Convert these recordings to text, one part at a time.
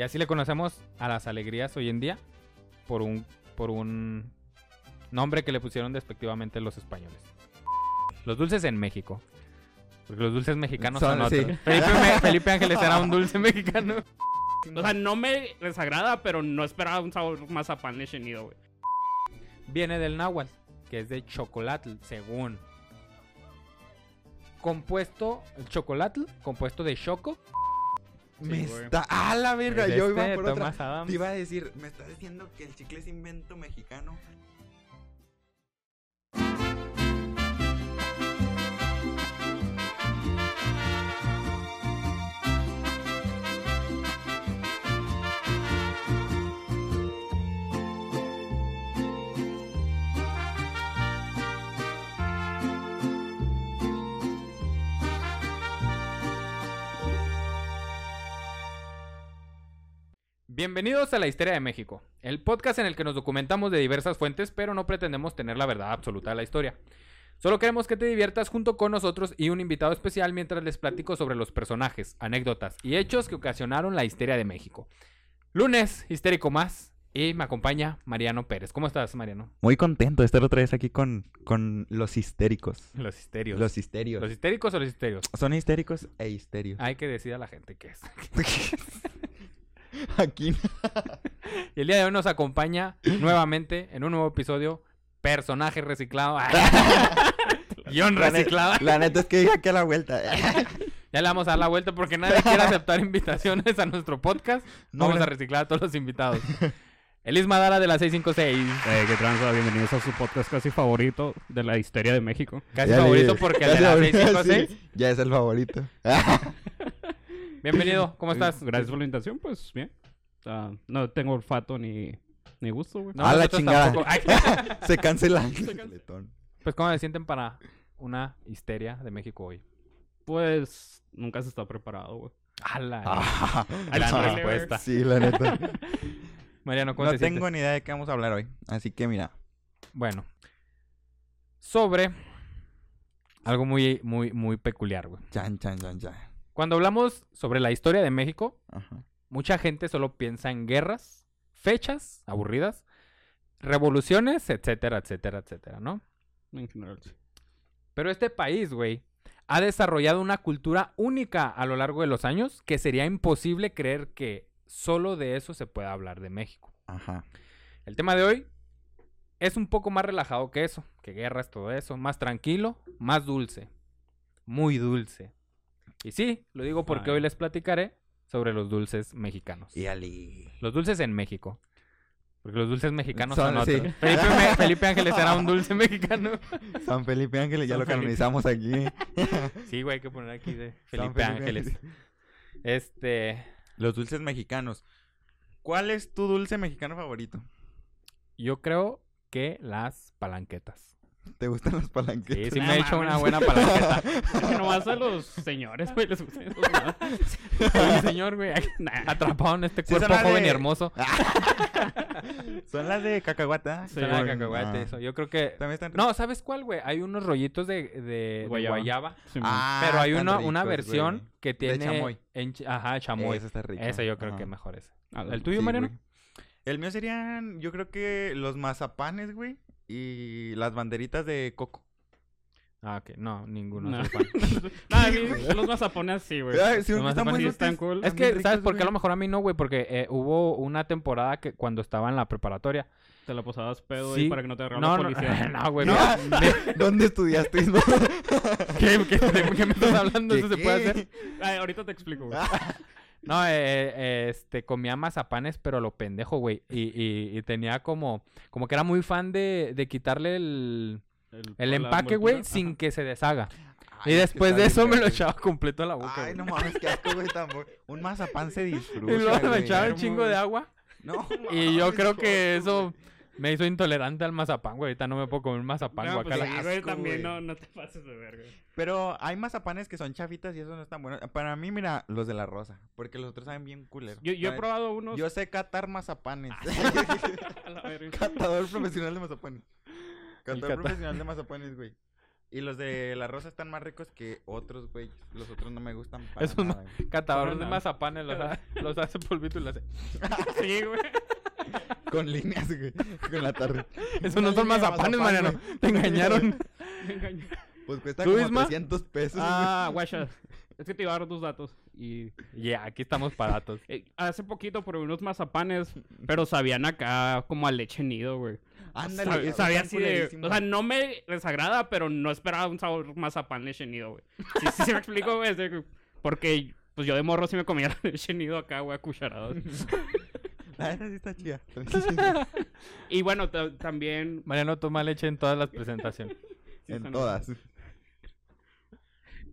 Y así le conocemos a las alegrías hoy en día por un, por un nombre que le pusieron despectivamente los españoles. Los dulces en México. Porque los dulces mexicanos son, Son- otros. sí. Felipe, Me- Felipe Ángeles era un dulce mexicano. O sea, no me desagrada, pero no esperaba un sabor mazapán lechenido, güey. Viene del náhuatl, que es de chocolate, según. Compuesto, el chocolate, compuesto de choco. Me güey. está. ¡Ah, la verga! Yo este iba por otra. Thomas Adams. Te iba a decir, me estás diciendo que el chicle es invento mexicano. Bienvenidos a la Historia de México, el podcast en el que nos documentamos de diversas fuentes, pero no pretendemos tener la verdad absoluta de la historia. Solo queremos que te diviertas junto con nosotros y un invitado especial mientras les platico sobre los personajes, anécdotas y hechos que ocasionaron la histeria de México. Lunes, histérico más, y me acompaña Mariano Pérez. ¿Cómo estás, Mariano? Muy contento de estar otra vez aquí con, con los histéricos. Los histerios. Los histerios. ¿Los histéricos o los histerios? Son histéricos e histerios. Hay que decir a la gente qué es. aquí. Y el día de hoy nos acompaña nuevamente en un nuevo episodio, personaje reciclado. Guión reciclado. La neta es que dije aquí a la vuelta. Ya le vamos a dar la vuelta porque nadie quiere aceptar invitaciones a nuestro podcast. No, vamos no. a reciclar a todos los invitados. Elis Madara de la 656. Eh, qué tranza, bienvenidos a su podcast casi favorito de la histeria de México. Casi Ya favorito le- porque el de la favorito, 656. sí, Ya es el favorito. Bienvenido, ¿cómo estás? Gracias por la invitación, pues bien. No tengo olfato ni, ni gusto, güey. No, A la chingada. tampoco. Ay, Se cancela. pues, ¿cómo se sienten para una histeria de México hoy? Pues nunca se está preparado, güey. ¡Hala! Ah, Gran chale, respuesta. Sí, la neta. Mariano, ¿cómo No te tengo sientes? ni idea de qué vamos a hablar hoy. Así que mira. Bueno, sobre algo muy, muy, muy peculiar, güey. Chan, chan, chan, chan. Cuando hablamos sobre la historia de México, Ajá. mucha gente solo piensa en guerras, fechas aburridas, revoluciones, etcétera, etcétera, etcétera, ¿no? En general, sí. Pero este país, güey, ha desarrollado una cultura única a lo largo de los años que sería imposible creer que solo de eso se pueda hablar de México. Ajá. El tema de hoy es un poco más relajado que eso, que guerras, todo eso, más tranquilo, más dulce, muy dulce. Y sí, lo digo porque Ay. hoy les platicaré sobre los dulces mexicanos. Y Ali. Los dulces en México. Porque los dulces mexicanos son, Son- otros. sí. Felipe, Ángeles era un dulce mexicano. San Felipe Ángeles, ya San lo Felipe. canonizamos aquí. Sí, güey, hay que poner aquí de Felipe Ángeles. Este, Los dulces mexicanos. ¿Cuál es tu dulce mexicano favorito? yo creo que las palanquetas. ¿Te gustan los Sí, palanquetas? sí No me he hecho una buena palanqueta. Es que nomás a los señores, güey, les gustan un señor, güey, atrapado en este Sí, son cuerpo las joven y de- hermoso. Son las de cacahuata. Sí, Suena de Con- cacahuate, ah. eso. Yo creo que... También están No, ¿sabes cuál, güey? Hay unos rollitos de, de- de Guayaba. Sí. Ah, pero hay una, una versión güey. que tiene... chamoy. en ch- ajá, chamoy. Ese está rico. Ese yo creo Ajá. que mejor ese. Ah, ¿El tuyo, Sí, Mariano? güey. El mío serían, yo creo que los mazapanes, güey. Y las banderitas de coco. Ah, ok. No, ninguno. No. soy fan. Nah, a mí los mazapones sí, güey. Sí, Los están mazapanes sí buenos, están cool. Es que, ¿sabes ricos, por qué a lo mejor a mí no, güey? Porque eh, hubo una temporada que cuando estaba en la preparatoria. Te la posabas pedo Sí. y para que no te agarrara No, la no, policía. no, güey. No. ¿Dónde estudiaste? no? ¿Qué, qué- de qué me estás hablando? ¿Eso ¿Qué, se puede hacer? Ay, ahorita te explico, güey. No, eh, eh, este, comía mazapanes, pero lo pendejo, güey. Y, y, y tenía como, como que era muy fan de, de quitarle el, el empaque, güey, sin que se deshaga. Ay, y después de eso me lo echaba completo a la boca. Ay, güey. no mames, qué asco, güey, tan bu- Un mazapán se disfruta, y luego me echaba un chingo de agua. No, Y yo creo que eso güey. Me hizo intolerante al mazapán, güey. Ahorita no me puedo comer un mazapán, No, pues guacala. sí, güey, asco, también güey. no, no te pases de verga. Pero hay mazapanes que son chafitas y esos no están buenos. Para mí, mira, los de la rosa. Porque los otros saben bien culeros. Yo, yo he probado unos. Yo sé catar mazapanes. A la verga. Catador profesional de mazapanes. Catador cata- profesional de mazapanes, güey. Y los de la rosa están más ricos que otros, güey. Los otros no me gustan para Es un nada, güey. Catador Son de mazapanes los, los hace polvito y los hace. Sí, güey. Con líneas, güey. Con la tarde. Esos no son mazapanes, Mariano. Te engañaron. Me engañó. Pues cuesta ¿Tú, como Isma? 300 pesos. Ah, guacha. Es que te iba a dar tus datos. Y Ya, aquí estamos baratos. eh, hace poquito probé unos mazapanes, pero sabían acá como a leche nido, güey. Ándale. Sab- sabía así de... O sea, no me desagrada, pero no esperaba un sabor mazapán leche nido, güey. Sí, sí, sí me explico, güey. Porque, pues yo de morro sí me comía leche nido acá, güey, a cucharadas. La neta sí está chida. Y bueno, ta- también... Mariano toma leche en todas las presentaciones. sí, en todas.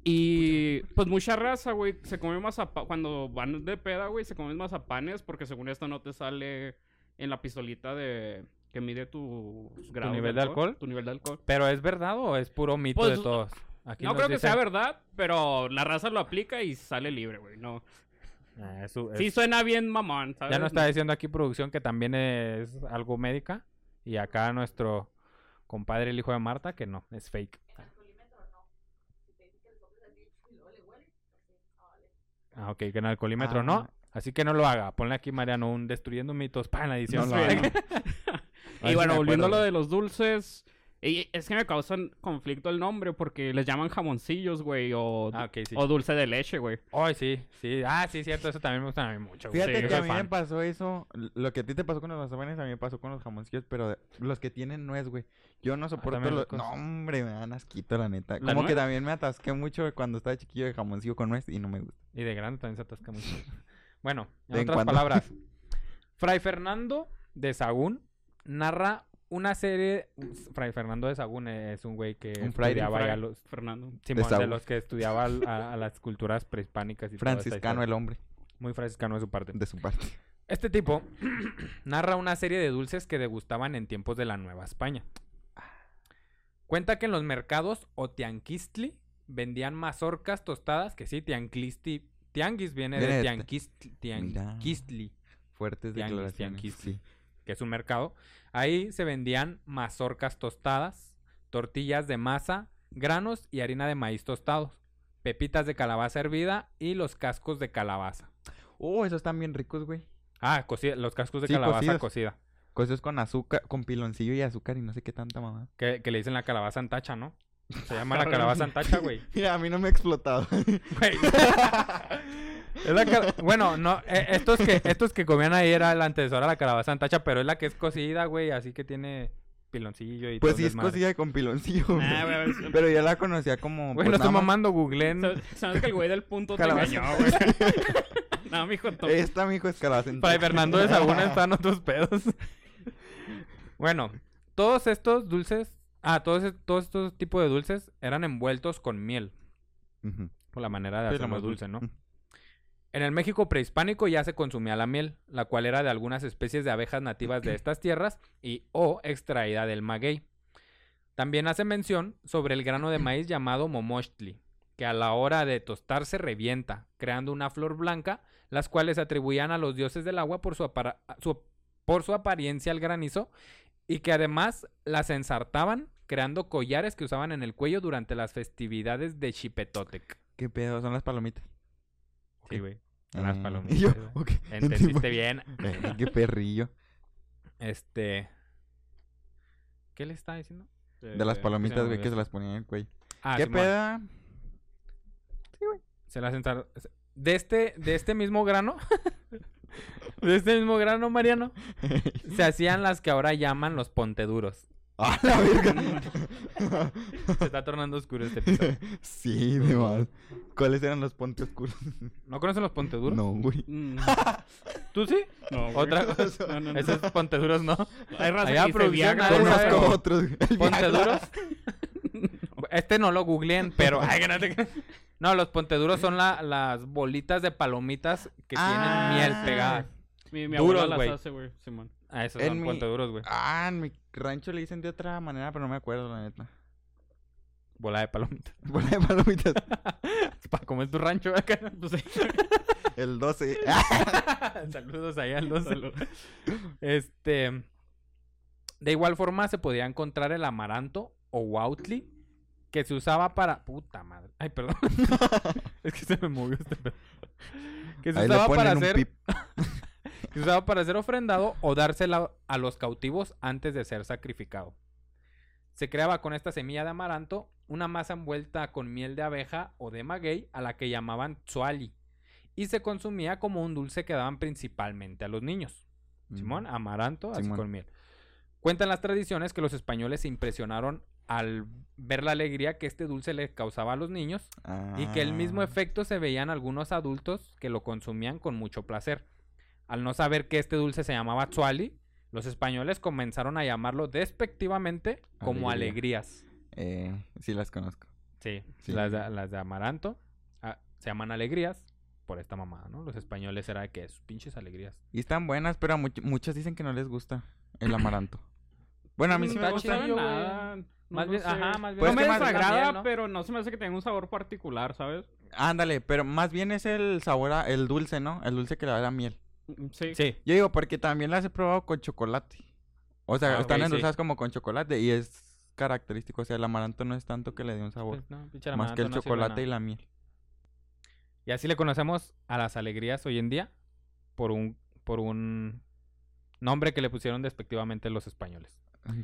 Y pues mucha raza, güey, se come mazapán. Cuando van de peda, güey, se comen mazapanes porque según esto no te sale en la pistolita de que mide tu grado nivel de alcohol? Tu nivel de alcohol. ¿Pero es verdad o es puro mito Pues, de todos? Aquí no creo que sea verdad, pero la raza lo aplica y sale libre, güey. No. Ah, eso es- Sí suena bien mamón, ¿sabes? Ya nos está diciendo aquí producción que también es algo médica. Y acá nuestro compadre, el hijo de Marta, que no, es fake. Ah, ok, que en alcoholímetro Ah. no. Así que no lo haga. Ponle aquí, Mariano, un destruyendo mitos para la edición. No lo haga. Y bueno, volviendo a lo de los dulces, y es que me causan conflicto el nombre porque les llaman jamoncillos, güey, o, Ah, sí. o dulce de leche, güey. Ay, sí, sí. Ah, sí, cierto. Eso también me gusta a mí mucho. güey. Fíjate Sí, que a mí me pasó eso. Lo que a ti te pasó con los mazapanes, a mí me pasó con los jamoncillos, pero los que tienen nuez, güey. Yo no soporto también los... No, hombre, me dan asquito, la neta. ¿La Como que también me atasqué mucho cuando estaba chiquillo de jamoncillo con nuez y no me gusta. Y de grande también se atasca mucho. Bueno, en otras cuando. palabras. Fray Fernando de Sagún narra una serie... Fray Fernando de Sagún es un güey que Un estudiaba Fray ya los... Fernando. Simón, de, los que estudiaba a, a las culturas prehispánicas y Franciscano el hombre, Muy franciscano de su parte. de su parte. Este tipo narra una serie de dulces que degustaban en tiempos de la Nueva España. Cuenta que en los mercados o tianquistli vendían mazorcas tostadas, que sí, tianquistli, tianguis viene, Viene de tianquistli, Fuertes Tianguis, declaraciones. tianquistli. Sí. que es un mercado. Ahí se vendían mazorcas tostadas, tortillas de masa, granos y harina de maíz tostados, pepitas de calabaza hervida y los cascos de calabaza. Oh, esos están bien ricos, güey. Ah, cocida- los cascos de Sí, calabaza cocidos. cocida. Cosas con azúcar, con piloncillo y azúcar y no sé qué tanta mamá. Que, que le dicen la calabaza antacha, ¿no? Se llama la calabaza antacha, güey. Mira, a mí no me ha explotado. Güey. Es la cal- bueno, no, eh, estos que estos que comían ahí era la antecesora de la calabaza antacha, pero es la que es cocida, güey, así que tiene piloncillo y pues todo sí el es desmadre. cocida con piloncillo. Ah, güey, a ver, Pero yo la conocía como. Güey, pues, no estoy mamando, googleen. Sabes sabes que el güey del punto te Calabaza. engañó, güey. no, mijo, to- Esta, mijo, es calabaza. Fray Fernando de Sagún están otros pedos. bueno, todos estos dulces, ah, todos, todos estos tipos de dulces eran envueltos con miel, Ujú. por la manera de Sí, lo hacerlo más dulce, ¿no? En el México prehispánico ya se consumía la miel, la cual era de algunas especies de abejas nativas de estas tierras y o extraída del maguey. También hace mención sobre el grano de maíz llamado momochtli, que a la hora de tostarse revienta, creando una flor blanca, las cuales atribuían a los dioses del agua por su, por su apariencia al granizo y que además las ensartaban creando collares que usaban en el cuello durante las festividades de Xipetotec. ¿Qué pedo? Son las palomitas. Sí, güey. Las Ah, palomitas. y yo, güey. ok. Entendiste bien. Qué perrillo. Este. ¿Qué le está diciendo? De las Eh, palomitas, güey, que se las ponían en el cuello. Ah, ¿Qué Simón. peda? Se las ensar- De este, de este mismo grano. de este mismo grano, Mariano. Se hacían las que ahora llaman los ponteduros. ¡Ah, la verga! Se está tornando oscuro este episodio. sí, de más. ¿Cuáles eran los pontes oscuros? ¿No conocen los ponteduros? No, güey. Mm, ¿Tú sí? no, güey. Otra No, no, no. Esos ponteduros no. Hay raza Allá producción. Conozco otros. El ¿Ponteduros? Este no lo googleen, pero. Ay, que no te- No, los ponteduros son la- las bolitas de palomitas que Ah. tienen miel pegadas. Mi, mi Duros, abuela güey. las hace, güey, Simón. Ah, esos En son mi- ponteduros, güey. Ah, en mi rancho le dicen de otra manera, pero no me acuerdo, la neta. Bola de palomitas. Bola de palomitas. Para comer tu rancho acá. Pues. El 12. Saludos ahí al 12. Salud. Este. De igual forma se podía encontrar el amaranto o huautli, que se usaba para... Puta madre. Ay, perdón. es que se me movió este pedo. Que se Ahí le usaba para un hacer... pip. Se usaba para ser ofrendado o dársela a los cautivos antes de ser sacrificado. Se creaba con esta semilla de amaranto una masa envuelta con miel de abeja o de maguey a la que llamaban tzuali y se consumía como un dulce que daban principalmente a los niños. Simón, amaranto, así con miel. Cuentan las tradiciones que los españoles se impresionaron al ver la alegría que este dulce le causaba a los niños y que el mismo Ah. efecto se veía en algunos adultos que lo consumían con mucho placer. Al no saber que este dulce se llamaba tzuali, los españoles comenzaron a llamarlo despectivamente como Alegría. alegrías. Eh, sí las conozco. Sí, Sí. Las, de, las de amaranto ah, se llaman alegrías por esta mamada, ¿no? Los españoles era de que es pinches alegrías. Y están buenas, pero a much- muchos dicen que no les gusta el amaranto. Bueno, a mí sí me gusta. sabe chido, güey. nada. No Más lo bien- sé. ajá, más bien Pues no me desagrada, miel, ¿no? pero no se me hace que tenga un sabor particular, ¿sabes? Ándale, pero más bien es el sabor, a- el dulce, ¿no? El dulce que le da la miel. Mm, Sí. Sí, Yo digo, porque también las he probado con chocolate. O sea, Ah, están ok, sí. endulzadas como con chocolate y es característico. O sea, el amaranto no es tanto que le dé un sabor. pues no, más que el no chocolate y la miel. Y así le conocemos a las alegrías hoy en día por un, por un nombre que le pusieron despectivamente los españoles.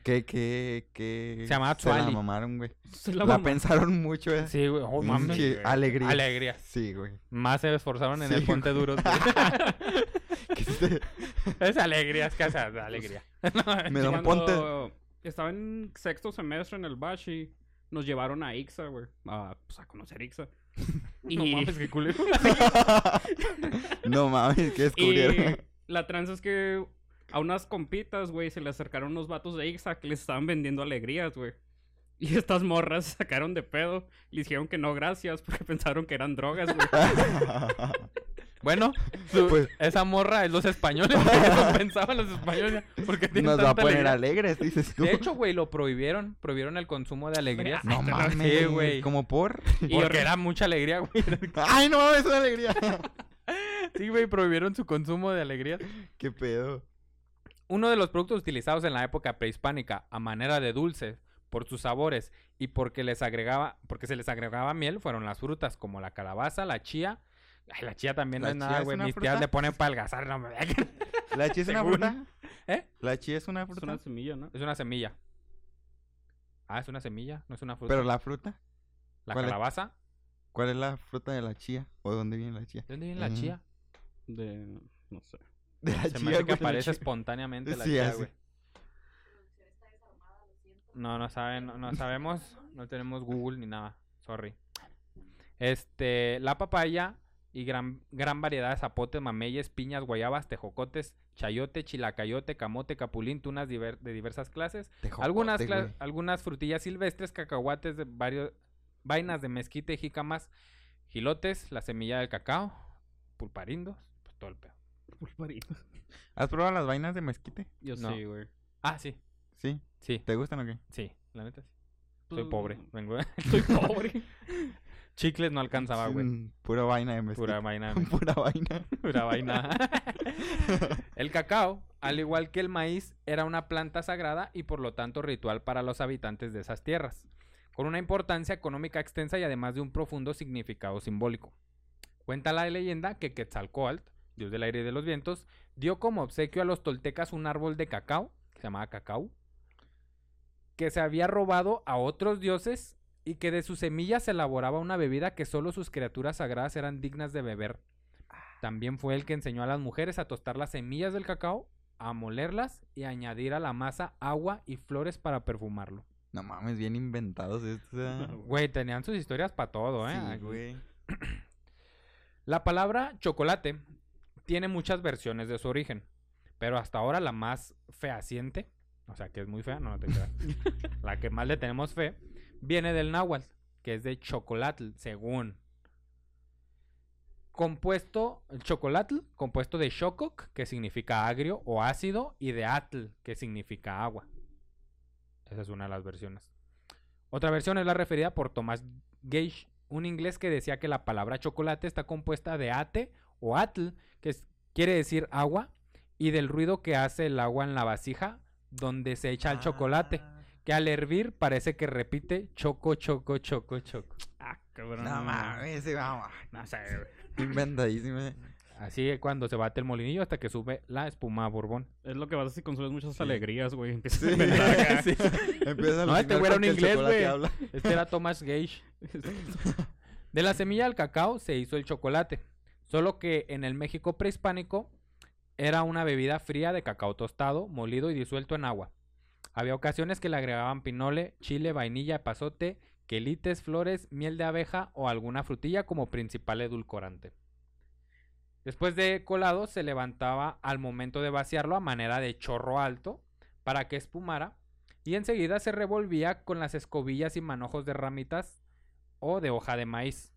Que, que, que... Se llamaba Se la mamaron, güey. Se La, pensaron mucho, eh. Sí, güey. Oh, Mm, mames. sí, güey. alegría. Alegrías. Sí, güey. Más se esforzaron en Sí, el Ponte güey. Duros. güey. Que se- es alegrías, que es alegría. Me da un ponte. Estaba en sexto semestre en el Bashi. Nos llevaron a Ixa, güey. A, pues, a conocer Ixa. Y, No mames, qué culero. no mames, que y descubrieron. la tranza es que a unas compitas, güey, se le acercaron unos vatos de Ixa que les estaban vendiendo alegrías, güey. Y estas morras se sacaron de pedo. Le dijeron que no, gracias, porque pensaron que eran drogas, güey. Bueno, su- Pues- esa morra es los españoles. Eso pensaban los españoles. Porque tienen Nos va a poner alegría. alegres, dices tú. De hecho, güey, lo prohibieron. Prohibieron el consumo de alegrías. no mames, güey. Como por. Y Porque era mucha alegría, güey. Ay, no mames, es una alegría. Sí, güey, prohibieron su consumo de alegrías. Qué pedo. Uno de los productos utilizados en la época prehispánica a manera de dulce por sus sabores y porque les agregaba, porque se les agregaba miel fueron las frutas como la calabaza, la chía. Ay, la chía también no ¿La es chía nada, es güey. una Mis tías le ponen para algazar, no me ¿La chía es una fruta? ¿Eh? ¿La chía es una Es fruta? una semilla, ¿no? Es una semilla. Ah, es una semilla, no es una fruta. Pero la fruta. la ¿cuál es? calabaza. ¿Cuál es la fruta de la chía? ¿O de dónde viene la chía? ¿De dónde viene la Mm. chía? De... No sé. De la Se me chía, hace que aparece chía. espontáneamente la Sí, chía, güey. No, no saben, no, no sabemos, no tenemos Google ni nada, sorry. Este, la papaya y gran, gran variedad de zapotes, mameyes, piñas, guayabas, tejocotes, chayote, chilacayote, camote, capulín, tunas diver- de diversas clases, Tejocote, algunas, cla- algunas frutillas silvestres, cacahuates, de varios, vainas de mezquite, jícamas, gilotes, la semilla del cacao, pulparindos, pues todo el pedo. Pulparito. ¿Has probado las vainas de mezquite? Yo No. sí, güey. Ah, sí, Sí. sí, ¿Te gustan o qué? sí, la neta sí. Soy Pues, pobre, vengo. Soy pobre. Chicles no alcanzaba, güey. Mm, Pura vaina de mezquite. Pura vaina. Pura vaina. Pura vaina. el cacao, al igual que el maíz, era una planta sagrada y por lo tanto ritual para los habitantes de esas tierras, con una importancia económica extensa y además de un profundo significado simbólico. Cuenta la leyenda que Quetzalcoatl, dios del aire y de los vientos, dio como obsequio a los toltecas un árbol de cacao, que se llamaba cacao, que se había robado a otros dioses y que de sus semillas se elaboraba una bebida que solo sus criaturas sagradas eran dignas de beber. También fue el que enseñó a las mujeres a tostar las semillas del cacao, a molerlas y añadir a la masa agua y flores para perfumarlo. No mames, bien inventados estos. ¿eh? Güey, tenían sus historias para todo, ¿eh? Sí, güey. La palabra chocolate tiene muchas versiones de su origen, pero hasta ahora la más fehaciente, o sea que es muy fea, no, no te creas, la que más le tenemos fe, viene del náhuatl, que es de chocolatl, según. Compuesto, el chocolatl, compuesto de chococ, que significa agrio o ácido, y de atl, que significa agua. Esa es una de las versiones. Otra versión es la referida por Thomas Gage, un inglés que decía que la palabra chocolate está compuesta de ate o atl, que es- quiere decir agua, y del ruido que hace el agua en la vasija donde se echa el chocolate, Ah, que al hervir parece que repite choco, choco, choco, choco. Ah, cabrón. No mames, vamos. No sé, güey. Inventadísimo. Así es cuando se bate el molinillo hasta que sube la espuma Borbón. Es lo que vas a hacer si consumes muchas Sí. alegrías, güey. Empiezas Sí. a inventar acá. Sí. Empieza a No, este güey era un inglés, güey. Este era Thomas Gage. De la semilla del cacao se hizo el chocolate. Solo que en el México prehispánico era una bebida fría de cacao tostado, molido y disuelto en agua. Había ocasiones que le agregaban pinole, chile, vainilla, pasote, quelites, flores, miel de abeja o alguna frutilla como principal edulcorante. Después de colado se levantaba al momento de vaciarlo a manera de chorro alto para que espumara y enseguida se revolvía con las escobillas y manojos de ramitas o de hoja de maíz.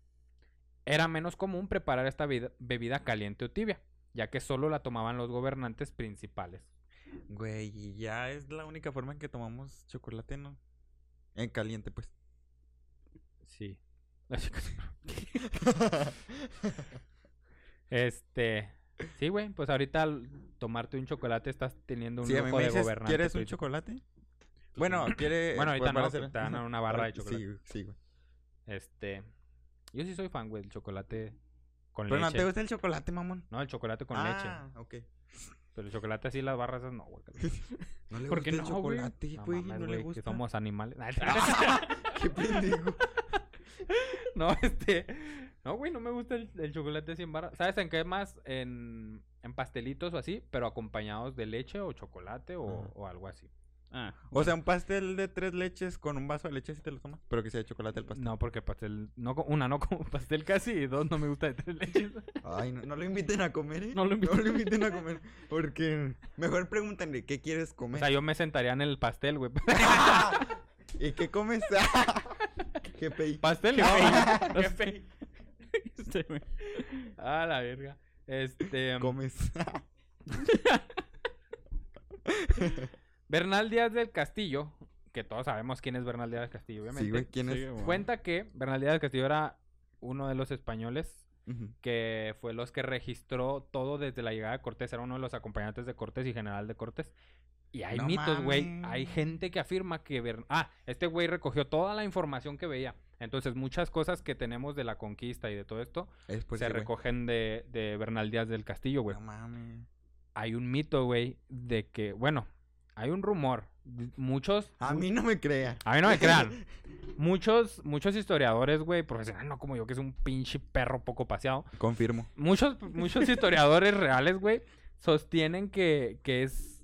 Era menos común preparar esta bebida caliente o tibia, ya que solo la tomaban los gobernantes principales. Güey, y ya es la única forma en que tomamos chocolate, ¿no? En caliente, pues. Sí. Este, sí, güey, pues ahorita al tomarte un chocolate estás teniendo un Sí, a mí lujo me de dices, gobernante. ¿quieres un chocolate? Bueno, quiere... Bueno, ahorita no, hacer- te dan una barra de Sí, chocolate. Sí, güey. Este, yo sí soy fan, güey, del chocolate con Pero no leche. te gusta el chocolate, mamón. No, el chocolate con leche. ah, ok. Pero el chocolate así, las barras esas no, güey. No le ¿Por qué gusta el no, güey? chocolate, No, güey. mames, No, le gusta. que somos animales. Qué pendejo. no, este. No, güey, no me gusta el, el chocolate sin barra. ¿Sabes en qué más? En, en pastelitos o así, pero acompañados de leche o chocolate o, o algo así. Ah, O sea, un pastel de tres leches con un vaso de leche si te lo tomas. Pero que sea de chocolate el pastel. No, porque pastel. No, una, no como pastel casi, y dos, no me gusta de tres leches. Ay, no, no lo inviten a comer, ¿eh? No lo inviten. a comer. Porque mejor pregúntenle, ¿qué quieres O comer? sea, yo me sentaría en el pastel, güey. ¿Y qué comes? ¿Qué? ¿Pastel? No. Qué. Ah, la verga. Este. Comes. Bernal Díaz del Castillo, que todos sabemos quién es Bernal Díaz del Castillo, obviamente. Sí, güey, ¿quién Sí, es? Cuenta que Bernal Díaz del Castillo era uno de los españoles que fue los que registró todo desde la llegada de Cortés. Era uno de los acompañantes de Cortés y general de Cortés. Y hay No mitos, güey. Hay gente que afirma que... Bern- Ah, este güey recogió toda la información que veía. Entonces, muchas cosas que tenemos de la conquista y de todo esto Es pues, se sí, recogen de, de Bernal Díaz del Castillo, güey. No mames. Hay un mito, güey, de que... Bueno, hay un rumor. Muchos... A mí no me crea. A mí no me crean. Muchos, muchos historiadores, güey, profesionales, no como yo, que es un pinche perro poco paseado. Confirmo. Muchos, muchos historiadores reales, güey, sostienen que, que es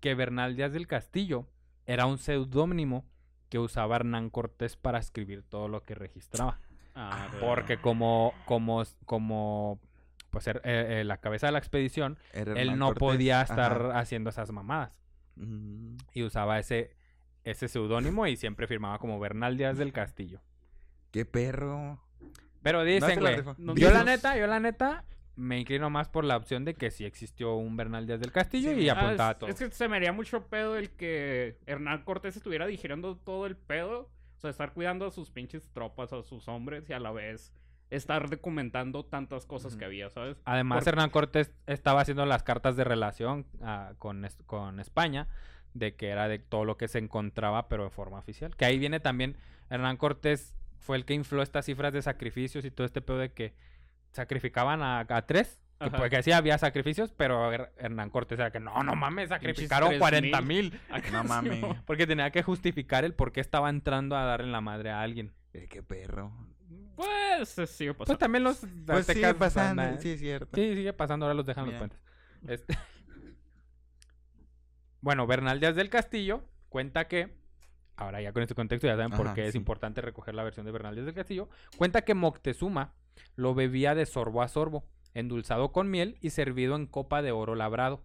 que Bernal Díaz del Castillo era un seudónimo que usaba Hernán Cortés para escribir todo lo que registraba. Ah, Porque como, como, como, pues, er- eh, eh, la cabeza de la expedición, él no Cortés. podía estar Ajá. haciendo esas mamadas. Y usaba ese, ese seudónimo y siempre firmaba como Bernal Díaz del Castillo. Qué perro. Pero dicen, güey, no- yo la neta, yo la neta, me inclino más por la opción de que sí existió un Bernal Díaz del Castillo Sí, y Ah, apuntaba es, todo. es que se me haría mucho pedo el que Hernán Cortés estuviera digiriendo todo el pedo. O sea, estar cuidando a sus pinches tropas, a sus hombres y a la vez estar documentando tantas cosas que había, ¿sabes? Además, Hernán Cortés estaba haciendo las cartas de relación ah, con, es- con España, de que era de todo lo que se encontraba, pero de forma oficial. Que ahí viene también, Hernán Cortés fue el que infló estas cifras de sacrificios y todo este pedo de que sacrificaban a, a tres. Que, Ajá. pues, que sí había sacrificios, pero Her- Hernán Cortés era que no, no mames, sacrificaron 3,000. 40 mil. No mames. Porque tenía que justificar el por qué estaba entrando a darle la madre a alguien. Eh, Qué perro. Pues sigue Pues también los Pues sigue pasando. andan- Sí, es cierto. Sí, sigue pasando, ahora los dejan los puentes. Este... bueno, Bernal Díaz del Castillo cuenta que, ahora ya con este contexto ya saben por qué es importante recoger la versión de Bernal Díaz del Castillo, cuenta que Moctezuma lo bebía de sorbo a sorbo, endulzado con miel y servido en copa de oro labrado.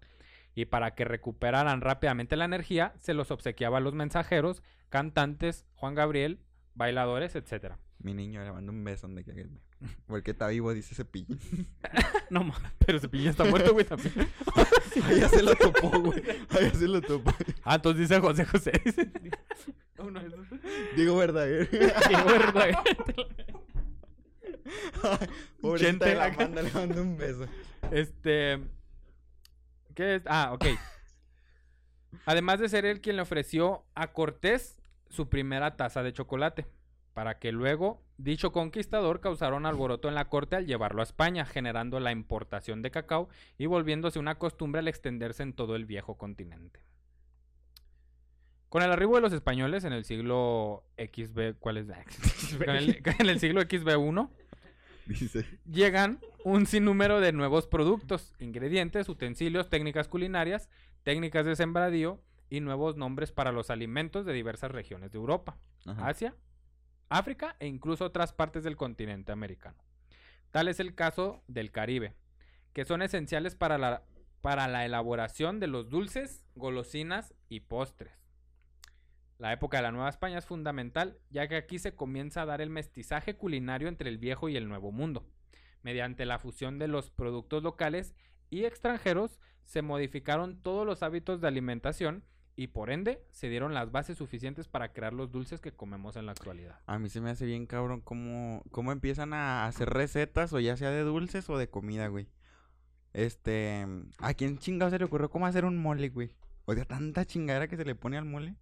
Y para que recuperaran rápidamente la energía, se los obsequiaba a los mensajeros, cantantes, Juan Gabriel, bailadores, etcétera. Mi niño le mando un beso donde que Porque está vivo, dice Cepillo. No mames. Pero Cepillín está muerto, güey, también. Ahí ya se lo topó, güey. Ahí ya se lo topó. Ah, entonces dice José José. dice. Digo verdadero. Qué verdad. Pobrecita de la acá. banda, le mando un beso. Este. ¿Qué es? Ah, ok. Además de ser él quien le ofreció a Cortés su primera taza de chocolate, para que luego dicho conquistador causara un alboroto en la corte al llevarlo a España, generando la importación de cacao y volviéndose una costumbre al extenderse en todo el viejo continente. Con el arribo de los españoles en el siglo XB, ¿cuál es? El- en el siglo XB1, Dice. llegan un sinnúmero de nuevos productos, ingredientes, utensilios, técnicas culinarias, técnicas de sembradío y nuevos nombres para los alimentos de diversas regiones de Europa, Ajá. Asia, África e incluso otras partes del continente americano. Tal es el caso del Caribe, que son esenciales para la, para la elaboración de los dulces, golosinas y postres. La época de la Nueva España es fundamental, ya que aquí se comienza a dar el mestizaje culinario entre el viejo y el nuevo mundo. Mediante la fusión de los productos locales y extranjeros, se modificaron todos los hábitos de alimentación y por ende se dieron las bases suficientes para crear los dulces que comemos en la actualidad. A mí se me hace bien cabrón cómo, cómo empiezan a hacer recetas, o ya sea de dulces o de comida, güey. Este, ¿a quién chingado se le ocurrió cómo hacer un mole, güey? O sea, tanta chingadera que se le pone al mole.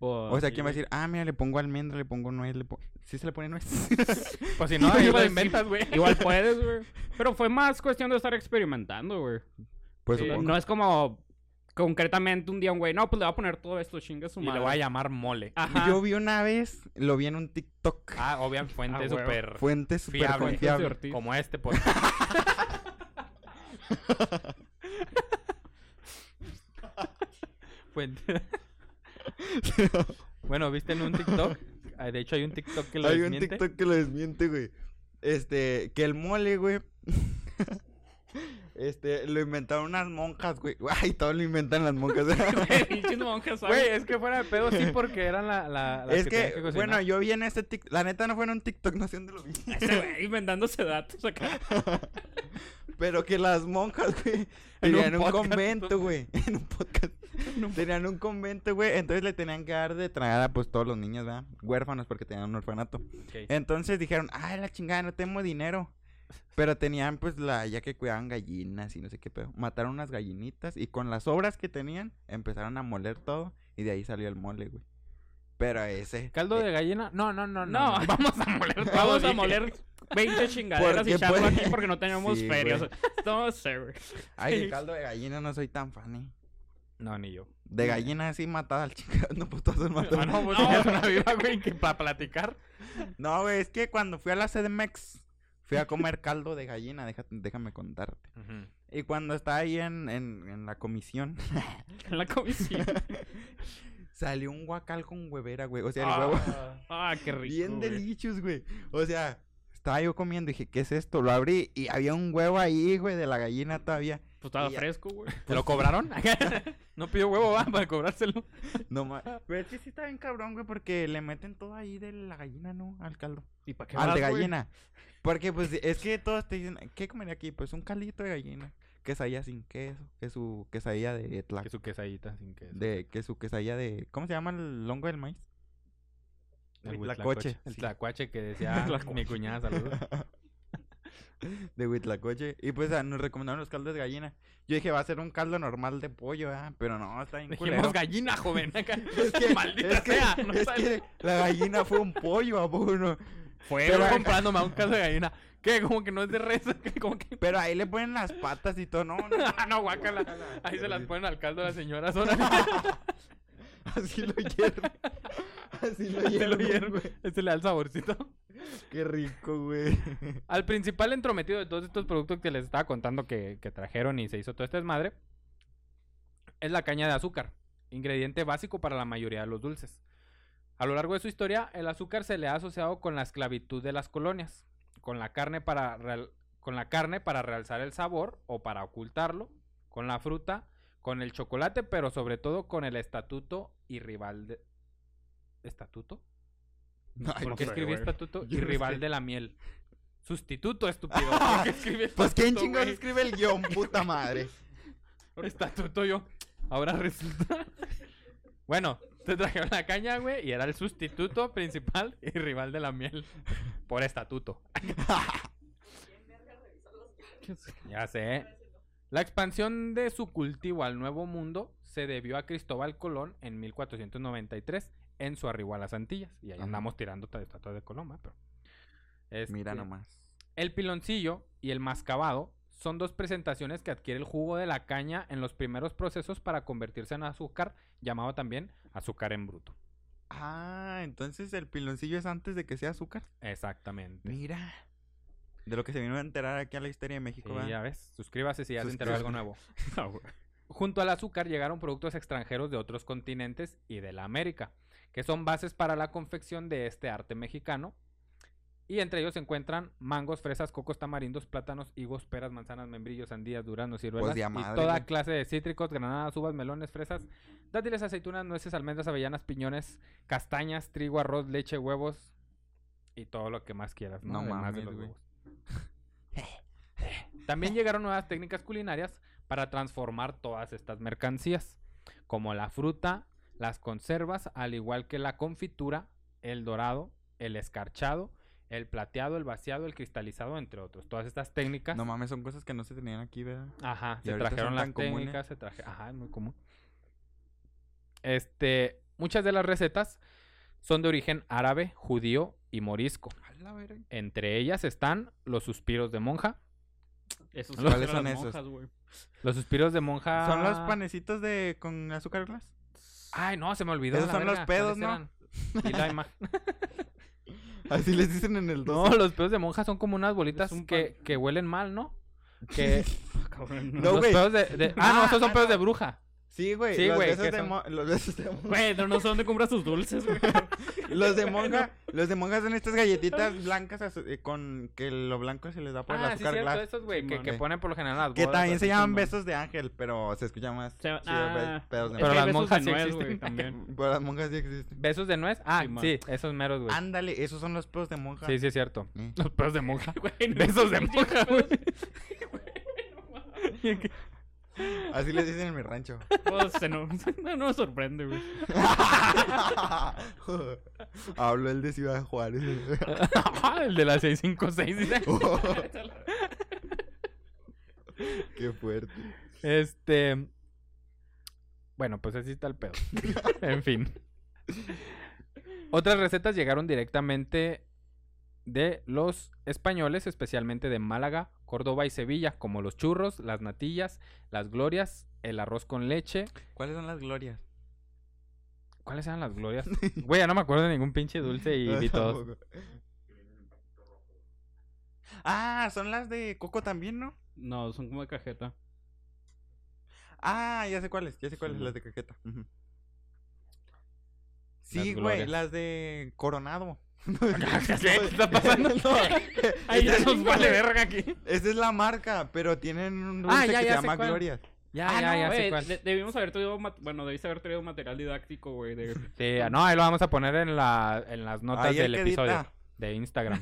O sea, ¿quién va a decir, ah, mira, le pongo almendra, le pongo nuez, le pongo... ¿Sí se le pone nuez? Pues si no, ahí lo inventas, güey. Igual puedes, güey. Pero fue más cuestión de estar experimentando, güey. pues Eh, no es como concretamente un día un güey, no, pues le voy a poner todo esto, chinga su Y le voy a llamar mole. Ajá. Yo vi una vez, lo vi en un TikTok. Ah, obviamente fuente Ah, súper Fuente súper confiable. Como este podcast. Fuente. bueno, ¿viste en un TikTok? Ah, De hecho, hay un TikTok que lo Hay un desmiente. TikTok que lo desmiente, güey. Este, que el mole, güey. este, lo inventaron unas monjas, güey. Ay, todo lo inventan las monjas. Pinches monjas, Güey, es que fuera de pedo sí porque eran la, la las es que, bueno, yo vi en este TikTok. La neta no fue en un TikTok, no sé dónde lo vi. Ese güey inventándose datos acá. Pero que las monjas, güey, En un tenían un, convento, güey. En un podcast. tenían un convento, güey. Entonces le tenían que dar de tragar a pues todos los niños, ¿verdad? Huérfanos porque tenían un orfanato. Entonces dijeron, ay, la chingada, no tengo dinero. Pero tenían, pues, la, ya que cuidaban gallinas y no sé qué pedo. Mataron unas gallinitas y con las obras que tenían, empezaron a moler todo. Y de ahí salió el mole, güey. Pero ese. ¿Caldo eh, de gallina? No, no, no, no. Vamos a moler. Vamos a moler 20 chingaderas y echarlo puede- aquí porque no tenemos Sí, ferias. No sé, güey. Ay, de caldo de gallina no soy tan fan, eh. No, ni yo. De gallina así matada al chingado, no pues todos son matados. Ah, no, pues No. es una viva, güey, que para platicar. No, güey, es que cuando fui a la CDMX, fui a comer caldo de gallina, déjate- déjame contarte. Y cuando estaba ahí en, en, en la comisión, En la comisión. salió un guacal con huevera, güey. O sea, el huevo Ah, qué rico. bien güey. delicious, güey. O sea, estaba yo comiendo y dije, ¿qué es esto? Lo abrí y había un huevo ahí, güey, de la gallina todavía. Pues estaba Y fresco, güey. ¿Te lo cobraron? no pidió huevo, va, para cobrárselo. No más. Pero es que sí está bien cabrón, güey, porque le meten todo ahí de la gallina, ¿no? Al caldo. ¿Y para qué Al de güey? gallina. Porque, pues, es que todos te dicen, ¿qué comería aquí? Pues un caldito de gallina. Quesadilla sin queso. Que su quesadilla de tla- Que su quesadita sin queso. de Que su quesadilla de... ¿Cómo se llama el longo del maíz? El huitlacoche, huitlacoche. El sí. tlacuache que decía mi cuñada, saludos. de huitlacoche. Y pues ah, nos recomendaron los caldos de gallina. Yo dije, va a ser un caldo normal de pollo, ¿ah? Pero no, está bien culero. Dijimos gallina, joven. Es que, Maldita es que, sea. no es sabes. que la gallina fue un pollo, ¿a poco no? Fue, Pero comprándome a un caso de gallina. ¿Qué? Como que no es de res. Como que... Pero ahí le ponen las patas y todo, no, no. No, guácala. Ahí se las ponen al caldo de la señora Zona. Así lo hierven. Así lo lo hierven, hierven. güey. Este le da el saborcito. Qué rico, güey. Al principal entrometido de todos estos productos que les estaba contando que, que trajeron y se hizo todo este desmadre es la caña de azúcar, ingrediente básico para la mayoría de los dulces. A lo largo de su historia, el azúcar se le ha asociado con la esclavitud de las colonias, con la carne para, real- con la carne para realzar el sabor o para ocultarlo, con la fruta, con el chocolate, pero sobre todo con el estatuto y rival de... ¿Estatuto? Ay, ¿Por no qué escribí estatuto y no rival de la miel? Sustituto, estúpido. ¿Por qué escribí Pues quién estatuto, güey? escribe el guion, puta madre. Estatuto yo. Ahora resulta. bueno, te trajeron la caña, güey, y era el sustituto principal y rival de la miel. Por estatuto. ya sé. La expansión de su cultivo al Nuevo Mundo se debió a Cristóbal Colón en 1493 en su arribo a las Antillas. Y ahí Ajá. andamos tirando ta- estatuas de Coloma. Pero... Mira Este, nomás. El piloncillo y el mascabado son dos presentaciones que adquiere el jugo de la caña en los primeros procesos para convertirse en azúcar, llamado también azúcar en bruto. Ah, entonces el piloncillo es antes de que sea azúcar. Exactamente. Mira. De lo que se vino a enterar aquí a la historia de México, ya ves. Suscríbase si ya se enteró algo nuevo. Ah. Junto al azúcar llegaron productos extranjeros de otros continentes y de la América, que son bases para la confección de este arte mexicano. Y entre ellos se encuentran mangos, fresas, cocos, tamarindos, plátanos, higos, peras, manzanas, membrillos, sandías, duraznos, ciruelas a y toda clase de cítricos, granadas, uvas, melones, fresas, dátiles, aceitunas, nueces, almendras, avellanas, piñones, castañas, trigo, arroz, leche, huevos y todo lo que más quieras, ¿no? No Además de los huevos. También llegaron nuevas técnicas culinarias para transformar todas estas mercancías, como la fruta, las conservas, al igual que la confitura, el dorado, el escarchado, el plateado, el vaciado, el cristalizado, entre otros. Todas estas técnicas. No mames, son cosas que no se tenían aquí, ¿verdad? Ajá, Y se trajeron las comunes. técnicas, se traje, ajá, es muy común. Este, muchas de las recetas son de origen árabe, judío y morisco. Entre ellas están los suspiros de monja. Esos ¿Cuáles son las esos? monjas. Los suspiros de monja. ¿Son los panecitos de con azúcar glass? Ay, no, se me olvidó. Esos la son los pedos, ¿cuáles ¿no? Y la ima- Así les dicen en el No, 12. los pedos de monja son como unas bolitas un que, que huelen mal, ¿no? Que No, los güey. pedos de, de- Ah, no, Ah, esos son ah, pedos no. de bruja. Sí, güey. Sí, los güey, besos ¿qué de son? Los besos de monja. Güey, no, no sé dónde compras tus dulces, güey. Los de monja, los de monja son estas galletitas blancas eh, con que lo blanco se les da por el Ah, sí, azúcar cierto, glass. esos, güey, que, que ponen por lo general en las Que bodas, también se llaman besos de ángel, pero se escucha más Se- ah, pedos de Pero que las monjas sí nuez, existen. güey, también. Pero las monjas sí existen. ¿Besos de nuez? Ah, sí, esos meros, güey. Ándale, esos son los pedos de monja. Sí, sí, es cierto. Eh. Los pedos de monja. Besos de monja, güey. Así les dicen en mi rancho. Pues, se no, no, no me sorprende, güey. Hablo el de Ciudad Juárez. el de la 656, dice. Qué fuerte. Este. Bueno, pues así está el pedo. en fin. Otras recetas llegaron directamente de los españoles, especialmente de Málaga, Córdoba y Sevilla, como los churros, las natillas, las glorias, el arroz con leche. ¿Cuáles son las glorias? ¿Cuáles eran las glorias? Güey, ya no me acuerdo de ningún pinche dulce y vi todos. Tampoco. Ah, son las de coco también, ¿no? No, son como de cajeta. Ah, ya sé cuáles, ya sé cuáles, Sí. las de cajeta. Sí, güey, glorias. las de Coronado. ¿Qué está pasando? No, Ahí ya esa- nos vale verga aquí. Esa es la marca, pero tienen un dulce Ah, ya, que ya se llama cuál. Glorias. Ya, Ah, ya, no, ya sé güey, cuál. de- debimos haber traído, bueno, debiste haber traído material didáctico, güey, de... Sí, no, ahí lo vamos a poner en, la, en las notas Ahí el del episodio edita. de Instagram.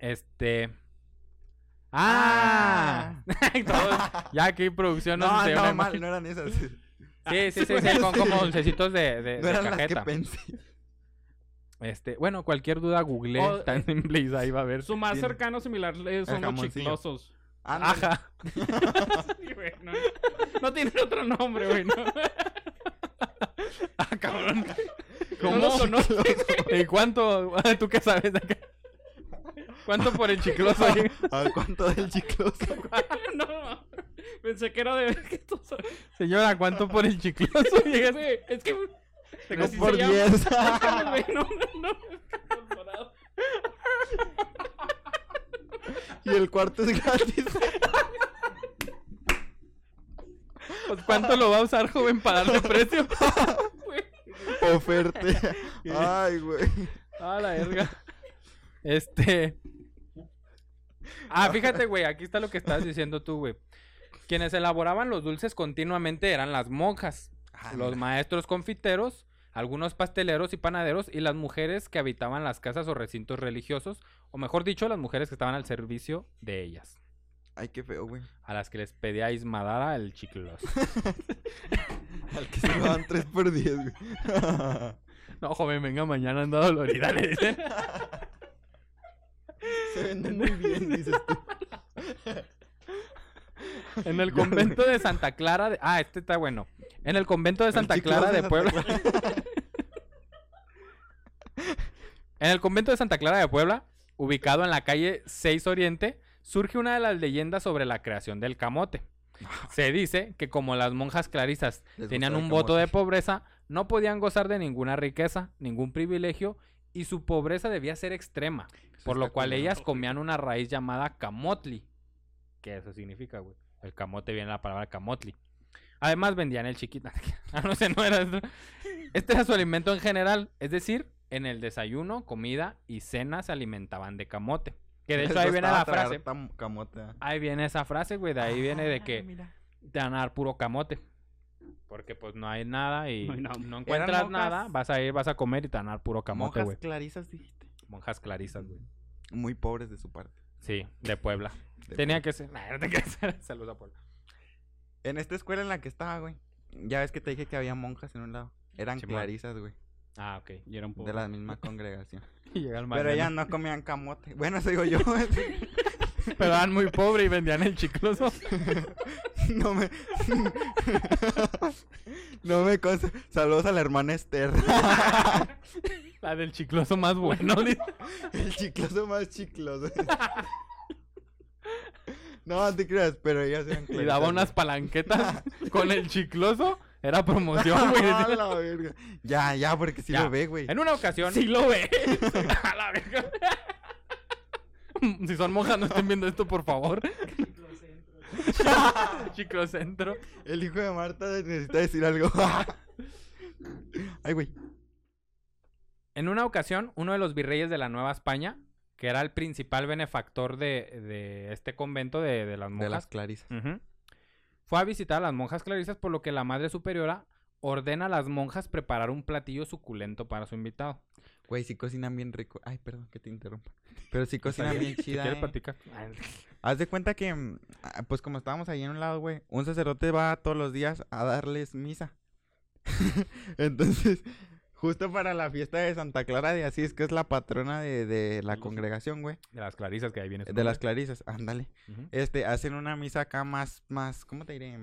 este. ¡Ah! Ya aquí producción No, no, una mal, no eran esas. Sí, sí, sí, sí, con como dulcecitos de, de, No de eran las que cajeta. pensé. Este, bueno, cualquier duda google Oh, tan eh, simple y ahí va a ver. Su más Tiene- cercano similar eh, son los chiclosos. Ajá. Sí, güey, no, no tienen otro nombre, güey, no. Ah, cabrón. No ¿Cómo? conozco. ¿Y cuánto? ¿Tú qué sabes de acá? ¿Cuánto por el chicloso? ahí? A ver, ¿cuánto del chicloso? no, pensé que era de... que tú sabes. Señora, ¿cuánto por el chicloso? Llegas- Güey, es que... Tengo así por se llama. 10. Güey, no, no, no. Y el cuarto es gratis. Pues, ¿Cuánto lo va a usar, joven, para darle precio? Oferte. Ay, güey. Ah, la verga. Este. Ah, fíjate, güey, aquí está lo que estás diciendo tú, güey. Quienes elaboraban los dulces continuamente eran las monjas, los maestros confiteros, algunos pasteleros y panaderos y las mujeres que habitaban las casas o recintos religiosos, o mejor dicho, las mujeres que estaban al servicio de ellas, Ay, qué feo, güey. a las que les pedíais madara el chicloso. Al que se dan 3 por 10, güey. No, joven, venga, mañana anda dolorida, le dicen. Se venden muy bien, dices tú. En el convento de Santa Clara de... Ah, este está bueno. En el convento de Santa Clara de Santa Puebla. Clara. En el convento de Santa Clara de Puebla, ubicado en la calle 6 Oriente, surge una de las leyendas sobre la creación del camote. Se dice que como las monjas clarisas Les tenían un voto de pobreza, no podían gozar de ninguna riqueza, ningún privilegio, y su pobreza debía ser extrema, Eso por lo cual ellas comían una raíz llamada camotli. ¿Qué eso significa, güey? El camote viene de la palabra camotli. Además vendían el chiquito. ah, no sé, no era esto. Este era su alimento en general, es decir, en el desayuno, comida y cena se alimentaban de camote. Que de hecho ahí viene la frase. camote. ah. Ahí viene esa frase, güey. De ahí viene de Ah, que mira. te van a dar puro camote. Porque pues no hay nada y No encuentras monjas- nada. Vas a ir, vas a comer y te van a dar puro camote, Monjas güey. clarisas dijiste. Monjas clarisas, güey. Muy pobres de su parte. Sí, de Puebla. de Tenía Puebla. que ser. Nah, no te creas. Saludos a Puebla. En esta escuela en la que estaba, güey. Ya ves que te dije que había monjas en un lado. Eran Simón. clarisas, güey. Ah, ok. Y era un poco. De la misma congregación. Y Pero ellas no comían camote. Bueno, eso digo yo. Pero eran muy pobres y vendían el chicloso. no me. no me consta. Saludos a la hermana Esther. La del chicloso más bueno. El chicloso más chicloso. No, no te creas, pero ellas eran y daba unas palanquetas con el chicloso. Era promoción, güey. A la verga. Ya, ya, porque si Ya. lo ve, güey. En una ocasión. Sí lo ve. A la verga. Si son monjas, no estén viendo esto, por favor. Chiclocentro. El hijo de Marta necesita decir algo. Ay, güey. En una ocasión, uno de los virreyes de la Nueva España, que era el principal benefactor de, de este convento de, de las De monjas, las clarisas. fue a visitar a las monjas clarisas, por lo que la madre superiora ordena a las monjas preparar un platillo suculento para su invitado. Güey, si cocinan bien rico. Ay, perdón que te interrumpa. Pero si cocinan bien chida. quieres eh. platicar. Haz de cuenta que, mm, ah, pues como estábamos ahí en un lado, güey, un sacerdote va todos los días a darles misa. Entonces, justo para la fiesta de Santa Clara de Asís, que es la patrona de, de la congregación, güey, De las clarisas que ahí viene. de las clarisas, ándale. Este, hacen una misa acá más, más, ¿cómo te diré?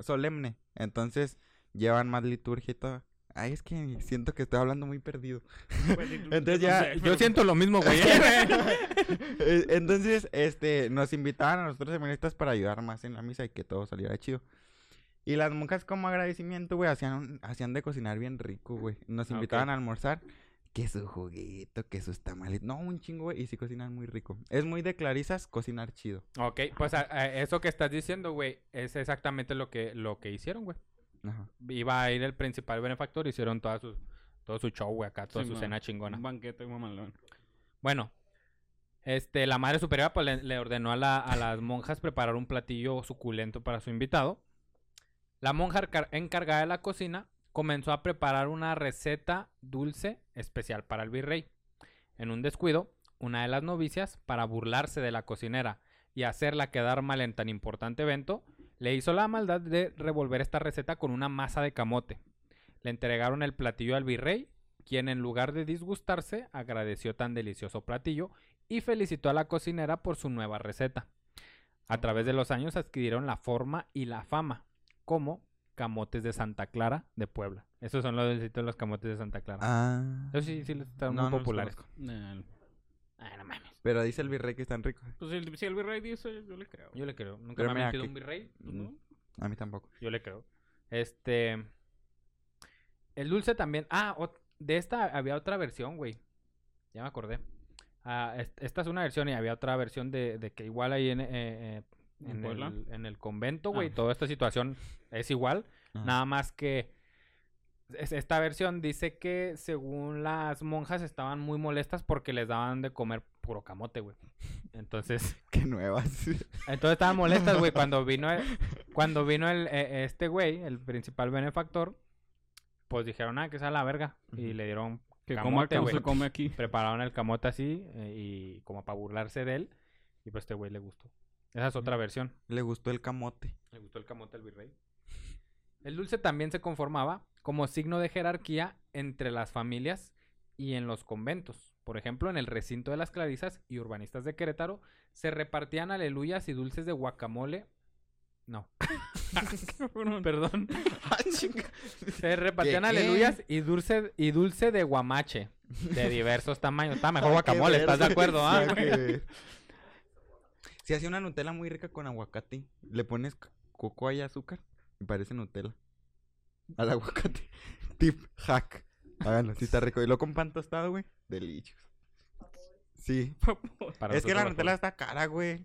Solemne. Entonces, llevan más liturgia y todo. Ay, es que siento que estoy hablando muy perdido. Entonces ya- Yo siento lo mismo, güey. Eh, Entonces, este, nos invitaban a nosotros seminaristas para ayudar más en la misa y que todo saliera chido. Y las monjas como agradecimiento, güey, hacían, un- hacían de cocinar bien rico, güey. Nos Ah, invitaban a almorzar, que su juguito, que sus tamales. No, un chingo, güey, y sí cocinan muy rico. Es muy de clarisas cocinar chido. ok, pues a- a eso que estás diciendo, güey, es exactamente lo que, lo que hicieron, güey. Ajá. Iba a ir el principal benefactor, hicieron toda su, todo su show, güey, acá, toda Sí, su man. cena chingona. Un banquete mamalón. Bueno, este, la madre superiora pues, le, le ordenó a, la- a las monjas preparar un platillo suculento para su invitado. La monja encar- encargada de la cocina comenzó a preparar una receta dulce especial para el virrey. En un descuido, una de las novicias, para burlarse de la cocinera y hacerla quedar mal en tan importante evento, le hizo la maldad de revolver esta receta con una masa de camote. Le entregaron el platillo al virrey, quien en lugar de disgustarse agradeció tan delicioso platillo y felicitó a la cocinera por su nueva receta. A través de los años adquirieron la forma y la fama como camotes de Santa Clara de Puebla. Esos son los, de los camotes de Santa Clara. Ah. Esos sí, sí, están No, muy no populares. conozco. Ay, no mames. Pero dice el virrey que están ricos. Pues el- si el virrey dice, yo le creo. Yo le creo. Nunca Pero me ha que- un virrey. ¿no? A mí tampoco. Yo le creo. Este. El dulce también. Ah, ot- de esta había otra versión, güey. Ya me acordé. Ah, es- esta es una versión y había otra versión de, de que igual ahí en, eh, eh, ¿En en, Puebla? el, en el convento, güey. Ah. Toda esta situación es igual. Nada más que. es- Esta versión dice que según las monjas estaban muy molestas porque les daban de comer puro camote, güey. Entonces, Qué nuevas. entonces estaban molestas, güey, cuando vino el, cuando vino el, eh, este güey, el principal benefactor, pues dijeron, ah, que sea la verga. Y le dieron, Que Camote, coma como güey. se come aquí. prepararon el camote así, eh, y como para burlarse de él. Y pues este güey le gustó. Esa es otra versión. Le gustó el camote. Le gustó el camote al virrey. El dulce también se conformaba como signo de jerarquía entre las familias y en los conventos. Por ejemplo, en el recinto de las clarisas y urbanistas de Querétaro se repartían aleluyas y dulces de guacamole. No, perdón. Se repartían aleluyas y dulce, y dulce de guamache. De diversos tamaños. Está mejor guacamole, ¿estás de acuerdo? ah, Si hace una Nutella muy rica con aguacate, le pones cocoa y azúcar y parece Nutella. Al aguacate. Tip hack. Háganlo, sí está rico. Y luego con pan tostado, güey. Delicioso. Sí. Para es que la Nutella está cara, güey.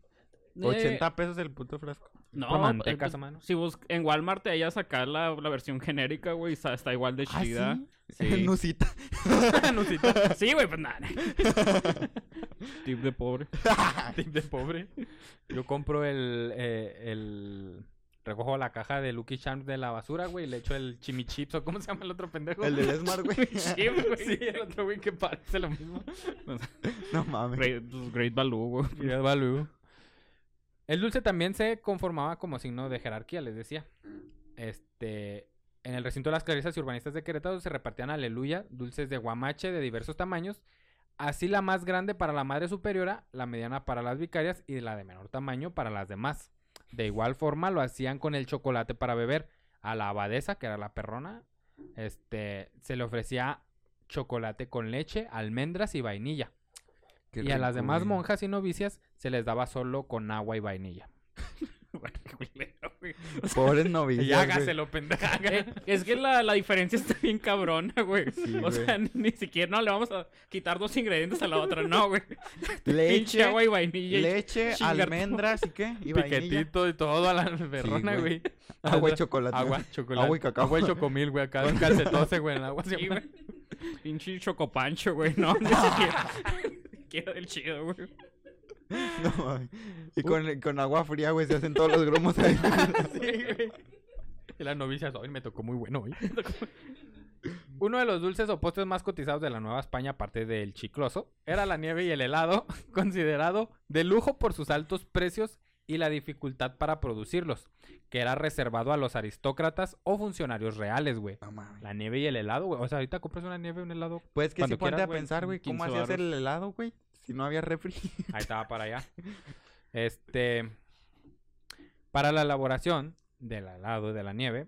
Eh, 80 pesos el puto frasco. No, Por eh, manteca, pues, mano. si bus en Walmart te vayas a sacar la, la versión genérica, güey, está, está igual de ¿Ah, chida. sí? Sí. Nusita. Sí, güey, pues nada. Tip de pobre. Tip de pobre. Yo compro el, eh, el... Recojo la caja de Lucky Charms de la basura, güey, y le echo el chimichips, o ¿cómo se llama el otro pendejo? El del Smart, güey. Sí, güey. Sí, el otro güey que parece lo mismo. No mames. Great, pues, great value, güey. Great value. El dulce también se conformaba como signo de jerarquía, les decía. Este, en el recinto de las clarisas y urbanistas de Querétaro se repartían aleluya, dulces de guamache de diversos tamaños, así la más grande para la madre superiora, la mediana para las vicarias y la de menor tamaño para las demás. De igual forma lo hacían con el chocolate para beber. A la abadesa, que era la perrona, este, se le ofrecía chocolate con leche, almendras y vainilla. Qué y a las demás güey. monjas y novicias se les daba solo con agua y vainilla. Pobres Y novillas, güey. hágaselo, pendeja. Eh, es que la, la diferencia está bien cabrona, güey. Sí, o güey. sea, ni siquiera no le vamos a quitar dos ingredientes a la otra, no, güey. Leche, agua y vainilla. y leche, almendras y qué? Y vainilla. Piquetito y todo a la perrona, güey. güey. Agua y chocolate. Agua, chocolate. Agua y cacao. Agua y chocomil, güey. Acá un calcetose, güey, en agua. Sí, güey. Pinche chocopancho, güey. No, ni siquiera. Siquiera del chido, güey. No, y con, con agua fría, güey, se hacen todos los grumos ahí. Sí, güey. Y las novicias, hoy me tocó muy bueno hoy. Uno de los dulces o postres más cotizados de la Nueva España, aparte del chicloso, era la nieve y el helado, considerado de lujo por sus altos precios y la dificultad para producirlos, que era reservado a los aristócratas o funcionarios reales, güey. No. La nieve y el helado, güey. O sea, ahorita compras una nieve y un helado. Pues que si ponte a pensar, güey, ¿cómo 15 hacías el helado, güey? Si no había refri. Ahí estaba para allá. Este. Para la elaboración del helado de la nieve,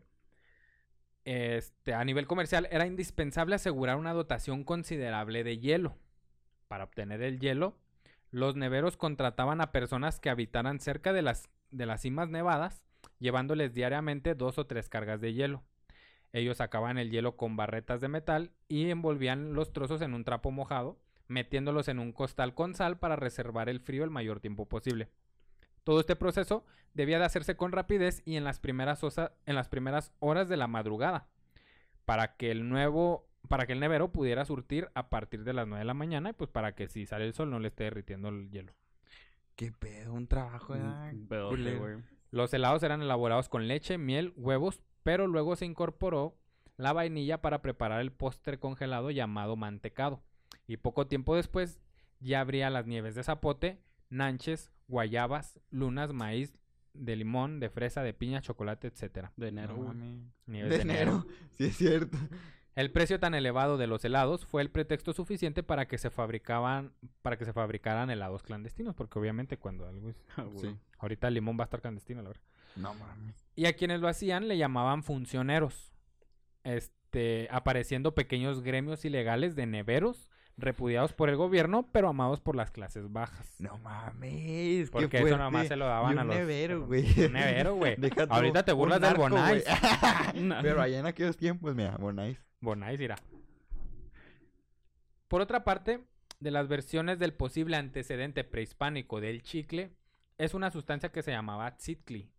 este, a nivel comercial era indispensable asegurar una dotación considerable de hielo. Para obtener el hielo, los neveros contrataban a personas que habitaran cerca de las, de las cimas nevadas, llevándoles diariamente dos o tres cargas de hielo. Ellos sacaban el hielo con barretas de metal y envolvían los trozos en un trapo mojado, metiéndolos en un costal con sal para reservar el frío el mayor tiempo posible. Todo este proceso debía de hacerse con rapidez y en las primeras, en las primeras horas de la madrugada, para que el nuevo para que el nevero pudiera surtir a partir de las 9 de la mañana y pues para que si sale el sol no le esté derritiendo el hielo. Qué pedo, un trabajo. Un pedote, güey. Los helados eran elaborados con leche, miel, huevos, pero luego se incorporó la vainilla para preparar el postre congelado llamado mantecado. Y poco tiempo después ya habría las nieves de zapote, nanches, guayabas, lunas, maíz, de limón, de fresa, de piña, chocolate, etcétera. De enero, No. Nieves De enero. Sí, es cierto. El precio tan elevado de los helados fue el pretexto suficiente para que se fabricaban para que se fabricaran helados clandestinos, porque obviamente cuando algo es- Ah. Sí. ahorita el limón va a estar clandestino, la verdad. No mames. Y a quienes lo hacían le llamaban funcioneros. Este, apareciendo pequeños gremios ilegales de neveros, repudiados por el gobierno, pero amados por las clases bajas. No mames. Porque qué eso nomás se lo daban a un los- nevero, güey. Un nevero, güey. Deja tú, Ahorita te burlas del narco, güey. Bonais. Na- Pero allá en aquellos tiempos, mira, Bonais. Bonais irá. Por otra parte, de las versiones del posible antecedente prehispánico del chicle, es una sustancia que se llamaba tzitli.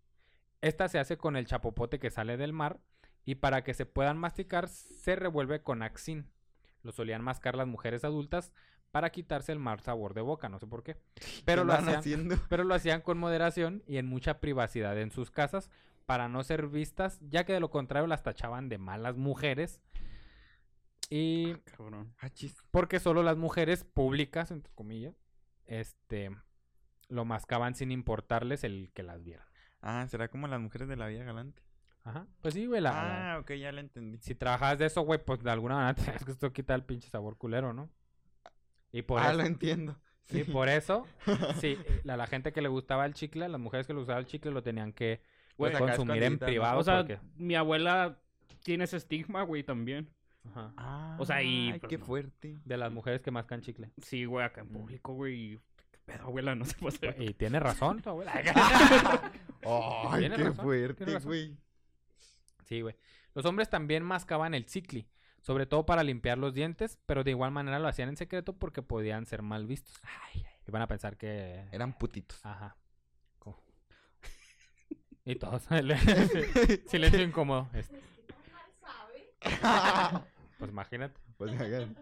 Esta se hace con el chapopote que sale del mar y para que se puedan masticar se revuelve con axin. Lo solían mascar las mujeres adultas para quitarse el mal sabor de boca, no sé por qué. Pero ¿Qué lo hacían, haciendo? pero lo hacían con moderación y en mucha privacidad en sus casas para no ser vistas, ya que de lo contrario las tachaban de malas mujeres. Y Cabrón. Ah, porque solo las mujeres públicas, entre comillas, este lo mascaban sin importarles el que las vieran. Ah, será como las mujeres de la vida galante. Ajá. Pues sí, güey, la- la- Ah, ok, ya la entendí. si trabajas de eso, güey, pues de alguna manera tienes que esto quita el pinche sabor culero, ¿no? Y por ah, eso, lo entiendo. y por eso, sí, la, la gente que le gustaba el chicle, las mujeres que le gustaba el chicle lo tenían que Güey, Pues consumir en privado. o sea, porque- mi abuela tiene ese estigma, güey, también. Ajá. Ah, O sea, y, Ay, pues, qué no. fuerte. De las mujeres que mascan chicle. Sí, güey, acá en Mm. público, güey. y- ¿Qué pedo, abuela? No se puede hacer. Y tiene razón tu abuela. Ay, qué razón, fuerte, güey. Sí, güey. Los hombres también mascaban el chicle, sobre todo para limpiar los dientes, pero de igual manera lo hacían en secreto porque podían ser mal vistos. Iban a pensar que... Eran putitos. Ajá. Y todos. Silencio incómodo. Este, Pues imagínate. Pues, hagan-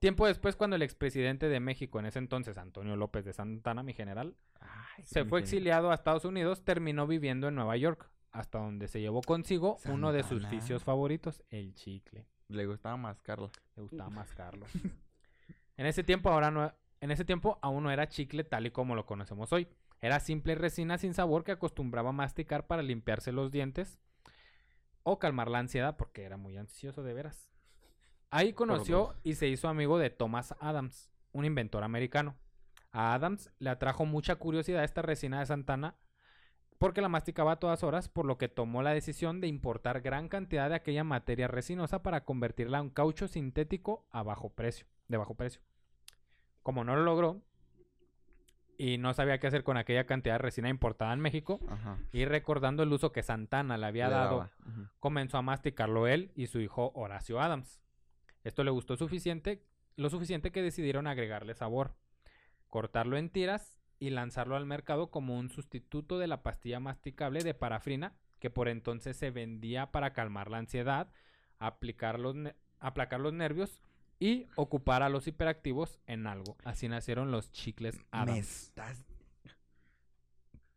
Tiempo después, cuando el expresidente de México, en ese entonces, Antonio López de Santana, mi general, Ay, se fue exiliado a Estados Unidos, terminó viviendo en Nueva York, hasta donde se llevó consigo uno de sus vicios favoritos, el chicle. Le gustaba mascarla. Le gustaba mascarlo. en ese tiempo ahora no en ese tiempo aún no era chicle tal y como lo conocemos hoy. Era simple resina sin sabor que acostumbraba a masticar para limpiarse los dientes o calmar la ansiedad porque era muy ansioso de veras. Ahí conoció y se hizo amigo de Thomas Adams, un inventor americano. A Adams le atrajo mucha curiosidad esta resina de Santana porque la masticaba a todas horas, por lo que tomó la decisión de importar gran cantidad de aquella materia resinosa para convertirla en caucho sintético a bajo precio, de bajo precio. Como no lo logró y no sabía qué hacer con aquella cantidad de resina importada en México, Ajá. y recordando el uso que Santana le había Le dado, comenzó a masticarlo él y su hijo Horacio Adams. Esto le gustó suficiente, lo suficiente que decidieron agregarle sabor, cortarlo en tiras y lanzarlo al mercado como un sustituto de la pastilla masticable de parafrina que por entonces se vendía para calmar la ansiedad, aplicar los aplacar los nervios y ocupar a los hiperactivos en algo. Así nacieron los chicles Me Adams. estás.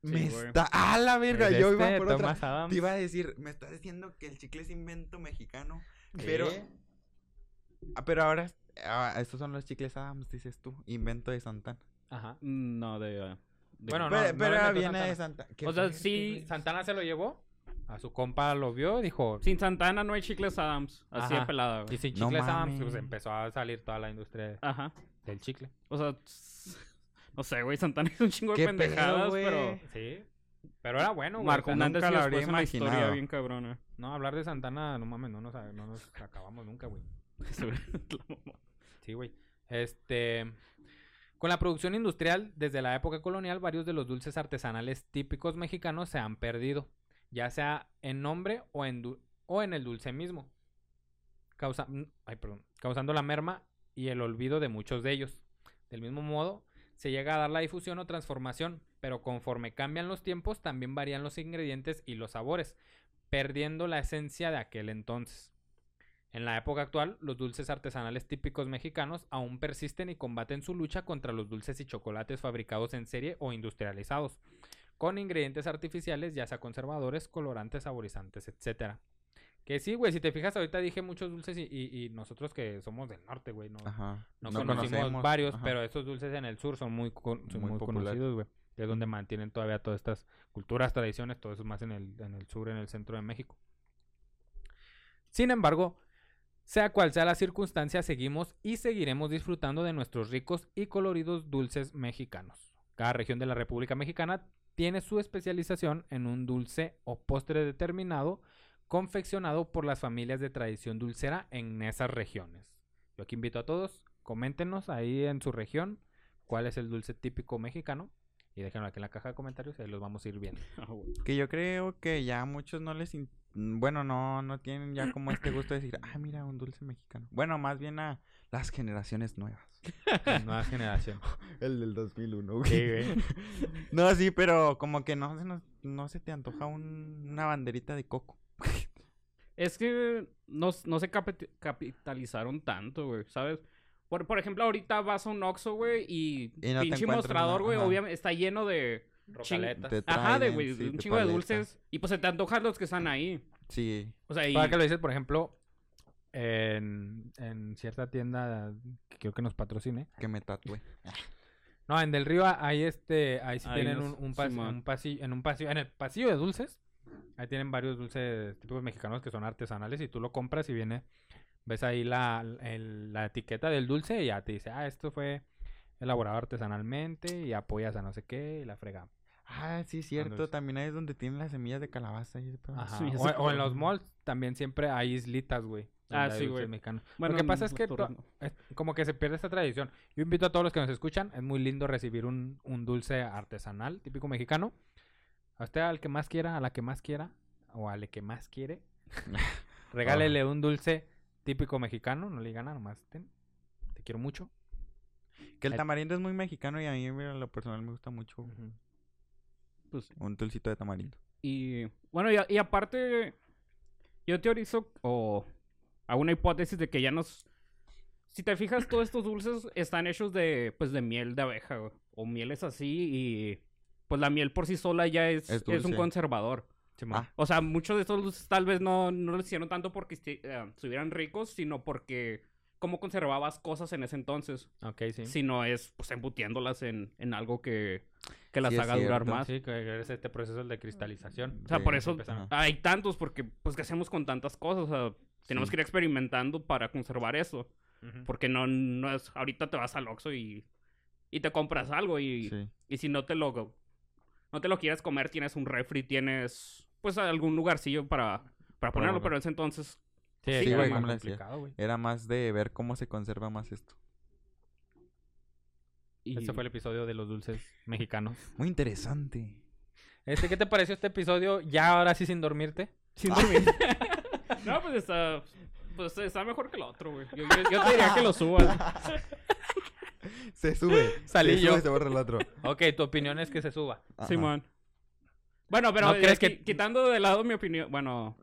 Me güey. está. ¡Ah, la verga! Yo iba este por otra. Adams. Te iba a decir, me estás diciendo que el chicle es invento mexicano. Pero. Sí. Ah, pero ahora. ah, estos son los chicles Adams, dices tú. Invento de Santana. Ajá. No, de. de- Bueno, no, pero no pero viene de Santana. Qué O sea, sí. Santana se lo llevó. A su compa lo vio, dijo. Sin Santana no hay chicles Adams. Así Ajá. de pelada, Y güey. sin No chicles Adams, pues empezó a salir toda la industria Ajá. del chicle. O sea, no sé, güey. Santana es un chingo de ¿Qué pedo, pendejadas, güey? pero. Sí. Pero era bueno, güey. Marcó O un sea, antes nunca y lo habría en la historia imaginado. bien cabrona. No, hablar de Santana, no mames, no nos, no nos acabamos nunca, güey. Sí, güey. Este. Con la producción industrial, desde la época colonial, varios de los dulces artesanales típicos mexicanos se han perdido, ya sea en nombre o en, el dulce mismo, causando la merma y el olvido de muchos de ellos. Del mismo modo, se llega a dar la difusión o transformación, pero conforme cambian los tiempos, también varían los ingredientes y los sabores, perdiendo la esencia de aquel entonces. En la época actual, los dulces artesanales típicos mexicanos aún persisten y combaten su lucha contra los dulces y chocolates fabricados en serie o industrializados, con ingredientes artificiales, ya sea conservadores, colorantes, saborizantes, etcétera. Que sí, güey, si te fijas, ahorita dije muchos dulces y, y- y nosotros que somos del norte, güey, no, Ajá. no, No conocimos conocemos, varios, ajá. pero estos dulces en el sur son muy, con- son Muy muy conocidos, güey. que Es donde mantienen todavía todas estas culturas, tradiciones, todo eso más en el, en el sur, en el centro de México. Sin embargo, sea cual sea la circunstancia, seguimos y seguiremos disfrutando de nuestros ricos y coloridos dulces mexicanos. Cada región de la República Mexicana tiene su especialización en un dulce o postre determinado confeccionado por las familias de tradición dulcera en esas regiones. Yo aquí invito a todos, coméntenos ahí en su región cuál es el dulce típico mexicano y déjenlo aquí en la caja de comentarios y ahí los vamos a ir viendo. Ah. Que yo creo que ya a muchos no les... Bueno, no, no tienen ya como este gusto de decir, ah, mira, un dulce mexicano. Bueno, más bien a las generaciones nuevas. Nueva generación. El del 2001, güey. Sí, güey. No, sí, pero como que no se, nos- no se te antoja un- una banderita de coco. Es que no, no se capi- capitalizaron tanto, güey, ¿sabes? Por, por ejemplo, ahorita vas a un Oxxo, güey, y, Y no pinche mostrador, güey, obviamente está lleno de... Rocaletas. Ajá, de, güey, sí, un chingo de dulces. Y pues se te antojan los que están ahí. Sí. O sea, y... Para que lo dices, por ejemplo, en, en cierta tienda que quiero que nos patrocine. Que me tatué. No, en Del Río hay este, ahí sí tienen un, unos- un, pas- Simón. un pasillo, en un pasillo, en el pasillo de dulces, ahí tienen varios dulces típicos mexicanos que son artesanales y tú lo compras y viene, ves ahí la, el- la etiqueta del dulce y ya te dice, ah, esto fue elaborado artesanalmente y apoyas a no sé qué y la frega. Ah, sí, cierto. También ahí es donde tienen las semillas de calabaza y. Ajá. Sí, o, o en los malls también siempre hay islitas, güey. Ah, sí, güey. mexicanos. Bueno, Lo que pasa es que es como que se pierde esta tradición. Yo invito a todos los que nos escuchan, es muy lindo recibir un, un dulce artesanal, típico mexicano. A usted, al que más quiera, a la que más quiera, o al que más quiere, regálele un dulce típico mexicano, no le diga nada, nomás ten. Te quiero mucho. Que el Ay. tamarindo es muy mexicano y a mí, mira, lo personal, me gusta mucho. Pues un dulcito de tamarindo. Y bueno, y, a- y aparte, yo teorizo o hago una hipótesis de que ya nos... Si te fijas, todos estos dulces están hechos de, pues, de miel de abeja, güey, o mieles así, y pues la miel por sí sola ya es, Es es, un conservador. Ah, O sea, muchos de estos dulces tal vez no, no los hicieron tanto porque esti- eh, estuvieran ricos, sino porque cómo conservabas cosas en ese entonces. Ok, sí. Si no es, pues, embutiéndolas en, en algo que, que las Sí, haga durar más. Sí, que es este proceso de cristalización. O sea, Sí, por eso hay tantos, porque, pues, ¿qué hacemos con tantas cosas? O sea, tenemos Sí. que ir experimentando para conservar eso. Porque no, no es, ahorita te vas al Oxxo y, y te compras algo y, sí. y si no te lo, no te lo quieres comer, tienes un refri, tienes, pues, algún lugarcillo para, para ponerlo, pero en ese entonces, Sí, Sí, sí, güey, más complicado, güey. Era más de ver cómo se conserva más esto. y- Este fue el episodio de los dulces mexicanos. Muy interesante. Este, ¿qué te pareció este episodio? Ya ahora sí sin dormirte. sin dormir. no, pues está, pues está mejor que el otro, güey. Yo, yo- yo te diría que lo subas. Se sube. Salí se yo. Sube, se borra el otro. Ok, tu opinión es que se suba. Ajá. Simón. Bueno, pero ¿No eh, crees que- quitando de lado mi opinión, bueno,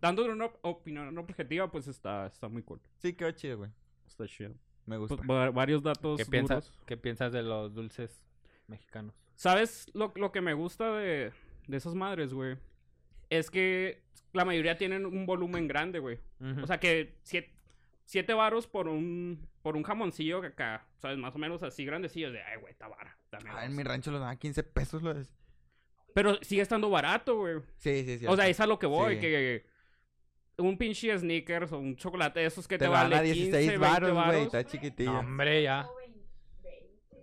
dando una op- opinión objetiva, pues está, está muy cool. Sí, quedó chido, güey. Está chido. Me gusta. Pues, va- varios datos ¿Qué piensas, duros. ¿Qué piensas de los dulces mexicanos? ¿Sabes lo, lo que me gusta de, de esas madres, güey? Es que la mayoría tienen un volumen grande, güey. O sea que siete, siete varos por un, por un jamoncillo que acá, ¿sabes? Más o menos así grandecillo. De, ay, güey, está vara. Ah, en dos". mi rancho lo daban 15 pesos. Lo es. Pero sigue estando barato, güey. Sí, sí, sí. O sea, es a lo que voy, Sí. que un pinche sneakers o un chocolate de esos que te, te van vale a 15, 16 20 varos, güey. Está chiquitillo. No, hombre, ya.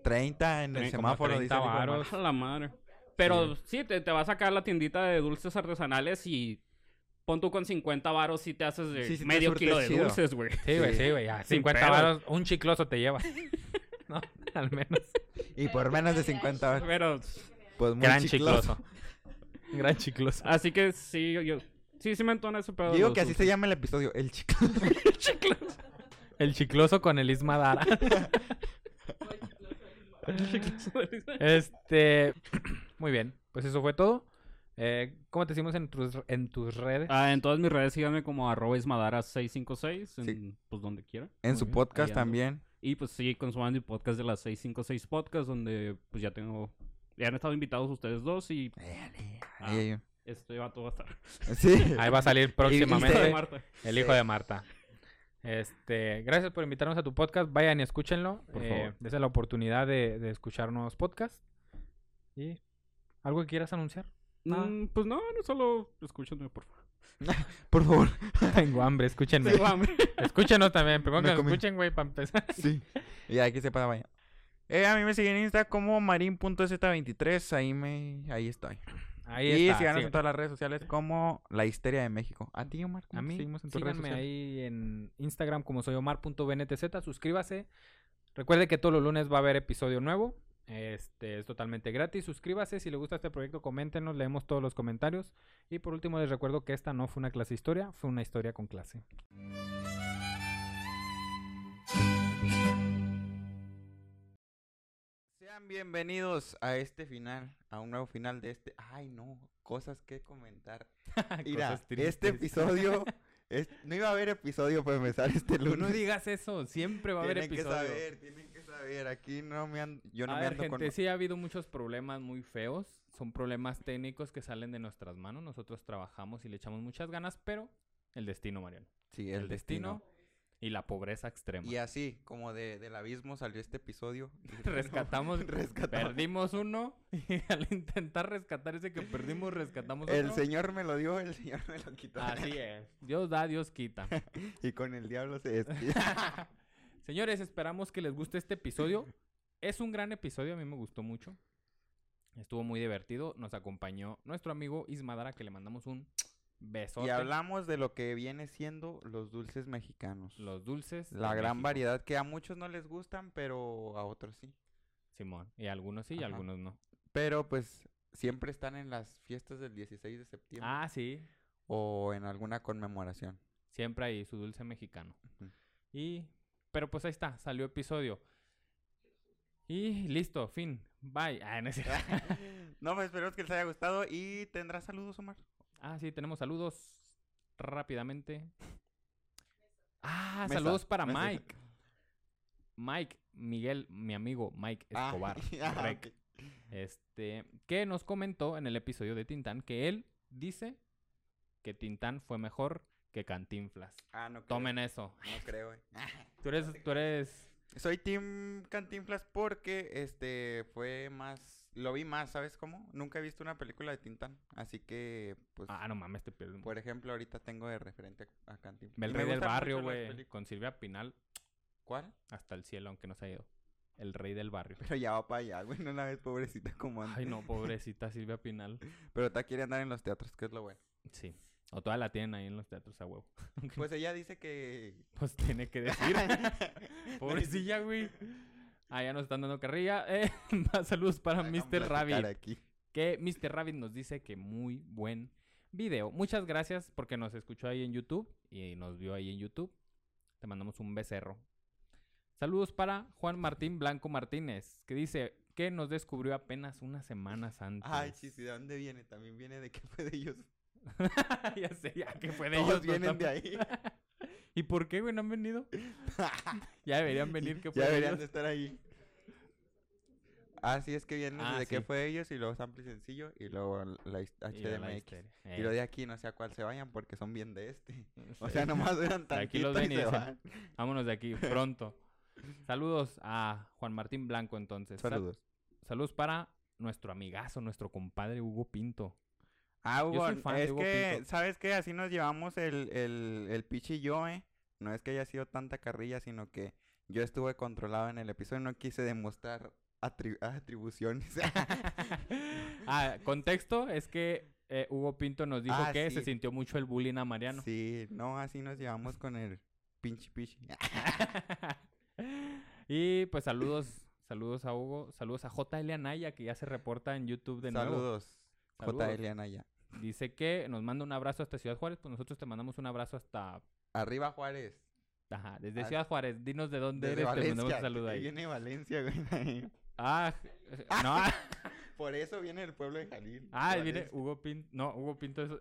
30 en el semáforo. 30 dice varos. A la madre. Pero sí, te, te vas a sacar a la tiendita de dulces artesanales y pon tú con 50 varos y te haces de Sí, sí te medio kilo de chido. dulces, güey. Sí, güey, Sí. güey. Ya, Sin 50 pedo. varos, un chicloso te lleva. ¿No? Al menos. Y por menos de 50 varos. Pero, Pues muy Gran chicloso. chicloso. Gran chicloso. así que sí, yo, yo- sí, sí me entona ese pedo. Digo que así se llama el episodio. El chicloso. El chicloso con el Isma Dara. Este. Muy bien. Pues eso fue todo. Eh, ¿Cómo te decimos en tus, en tus redes? Ah, en todas mis redes síganme como arroba ismadara656, en, Sí. pues donde quiera. En su bien, podcast ahí también. Y pues sí, consuman mi podcast de las 656 Podcast, donde pues ya tengo, ya han estado invitados ustedes dos y Ahí hay un- este vato va a estar. Sí. Ahí va a salir próximamente el hijo de Marta. Este, gracias por invitarnos a tu podcast. Vayan y escúchenlo. Por Eh, favor. Dese la oportunidad de, de escuchar nuevos podcasts. Y algo que quieras anunciar. Mm, pues no, no solo escúchenme, por favor. Por favor. Tengo hambre, escúchenme. Tengo hambre. Escúchenos también. Primero que nos escuchen, güey, para empezar. Sí. Y hay que sepa vaya. Eh, a mí me siguen en Insta como marin.z23. Ahí me... Ahí estoy. Ahí y está. síganos sí. en todas las redes sociales como La Histeria de México. ¿A ti, Omar? ¿Cómo A mí, seguimos en tus redes sociales? ahí en Instagram como soy omar.bntz. Suscríbase. Recuerde que todos los lunes va a haber episodio nuevo. Este es totalmente gratis. Suscríbase. Si le gusta este proyecto, coméntenos. Leemos todos los comentarios. Y por último, les recuerdo que esta no fue una clase de historia, fue una historia con clase. Sean bienvenidos a este final, a un nuevo final de este. Ay, no, cosas que comentar. Mira, Cosas este episodio. es- No iba a haber episodio para empezar este lunes. no digas eso. Siempre va a haber tienen que episodio. saber, tienen que saber. Aquí no me ando. Yo no a me ver, ando gente, con. sí ha habido muchos problemas muy feos. Son problemas técnicos que salen de nuestras manos. Nosotros trabajamos y le echamos muchas ganas, pero el destino, Mariano. Sí, El, destino, y la pobreza extrema. Y así, como de, del abismo salió este episodio. rescatamos, Rescatamos. perdimos uno y al intentar rescatar ese que perdimos, rescatamos El otro. señor me lo dio, el señor me lo quitó. Así es. Dios da, Dios quita. y con el diablo se despide. Señores, esperamos que les guste este episodio. Es un gran episodio, a mí me gustó mucho. Estuvo muy divertido. Nos acompañó nuestro amigo Ismadara, que le mandamos un besote. Y hablamos de lo que viene siendo los dulces mexicanos. Los dulces. La gran México. variedad que a muchos no les gustan, pero a otros sí. Simón. Y algunos sí y Ajá. algunos no. Pero pues siempre están en las fiestas del 16 de septiembre Ah, sí. o en alguna conmemoración. Siempre hay su dulce mexicano. Y. Pero pues ahí está, salió episodio. Y listo, fin. Bye. Ah, no es no, pues esperemos que les haya gustado y tendrás saludos, Omar. Ah, sí, tenemos saludos rápidamente. Ah, Mesa, saludos para mesa. Mike. Mike, Miguel, mi amigo Mike Ah, Escobar. ah. Este, que nos comentó en el episodio de Tintán que él dice que Tintán fue mejor que Cantinflas. Ah, no creo. Tomen eso. No creo, güey. Tú eres, tú eres. Soy Team Cantinflas porque este fue más. Lo vi más, ¿sabes cómo? Nunca he visto una película de Tintán. Así que, pues. Ah, no mames, te pierdes. Por ejemplo, ahorita tengo de referente a Cantinflas. El rey del barrio, güey. Con Silvia Pinal ¿Cuál? hasta el cielo, aunque no se ha ido. El rey del barrio. Pero ya va para allá, güey. No la ves pobrecita como antes. Ay, no, pobrecita Silvia Pinal. Pero está quiere andar en los teatros, que es lo bueno. Sí. O toda la tienen ahí en los teatros a huevo. Pues ella dice que. Pues tiene que decir. Pobrecilla, güey. Ah, ya nos están dando carrilla. Eh, saludos para Hagan Mr. Rabbit. aquí. Que Mr. Rabbit nos dice que muy buen video. Muchas gracias porque nos escuchó ahí en YouTube y nos vio ahí en YouTube. Te mandamos un becerro. Saludos para Juan Martín Blanco Martínez, que dice que nos descubrió apenas unas semanas antes. Ay, sí, sí, ¿de dónde viene? También viene de que fue de ellos. ya sé, ya que fue de Todos ellos. vienen de totalmente. ahí. ¿Y por qué, güey, no han venido? ya deberían venir, que fue ya de deberían ellos. de estar ahí. Así es que viene Ah, desde sí. que fue ellos y luego sample y sencillo y luego la his- Y la HDMX. Y lo Eh, de aquí no sé a cuál se vayan porque son bien de este. O sí. sea, nomás duran De aquí los tantito ven y y se dicen, van. Vámonos de aquí, pronto. Saludos a Juan Martín Blanco, entonces. Sal- Saludos. Saludos para nuestro amigazo, nuestro compadre Hugo Pinto. Ah, Hugo, es que, Pinto. ¿sabes qué? Así nos llevamos el, el, el Pichi y yo, ¿eh? No es que haya sido tanta carrilla, sino que yo estuve controlado en el episodio y no quise demostrar atri- atribuciones. ah, contexto es que eh, Hugo Pinto nos dijo Ah, que sí. se sintió mucho el bullying a Mariano. Sí, no, así nos llevamos con el pinche Pichi. y pues saludos, saludos a Hugo, saludos a JL Anaya que ya se reporta en YouTube de nuevo. Saludos. JL Anaya. Dice que nos manda un abrazo hasta Ciudad Juárez, pues nosotros te mandamos un abrazo hasta Arriba Juárez. Ajá, desde Ah, Ciudad Juárez. Dinos de dónde Desde eres, te mandamos un Valencia. saludo ahí viene Valencia, güey. Ah, no. Por eso viene el pueblo de Jalil. Ah, de viene Valencia. Hugo Pinto. No, Hugo Pinto es.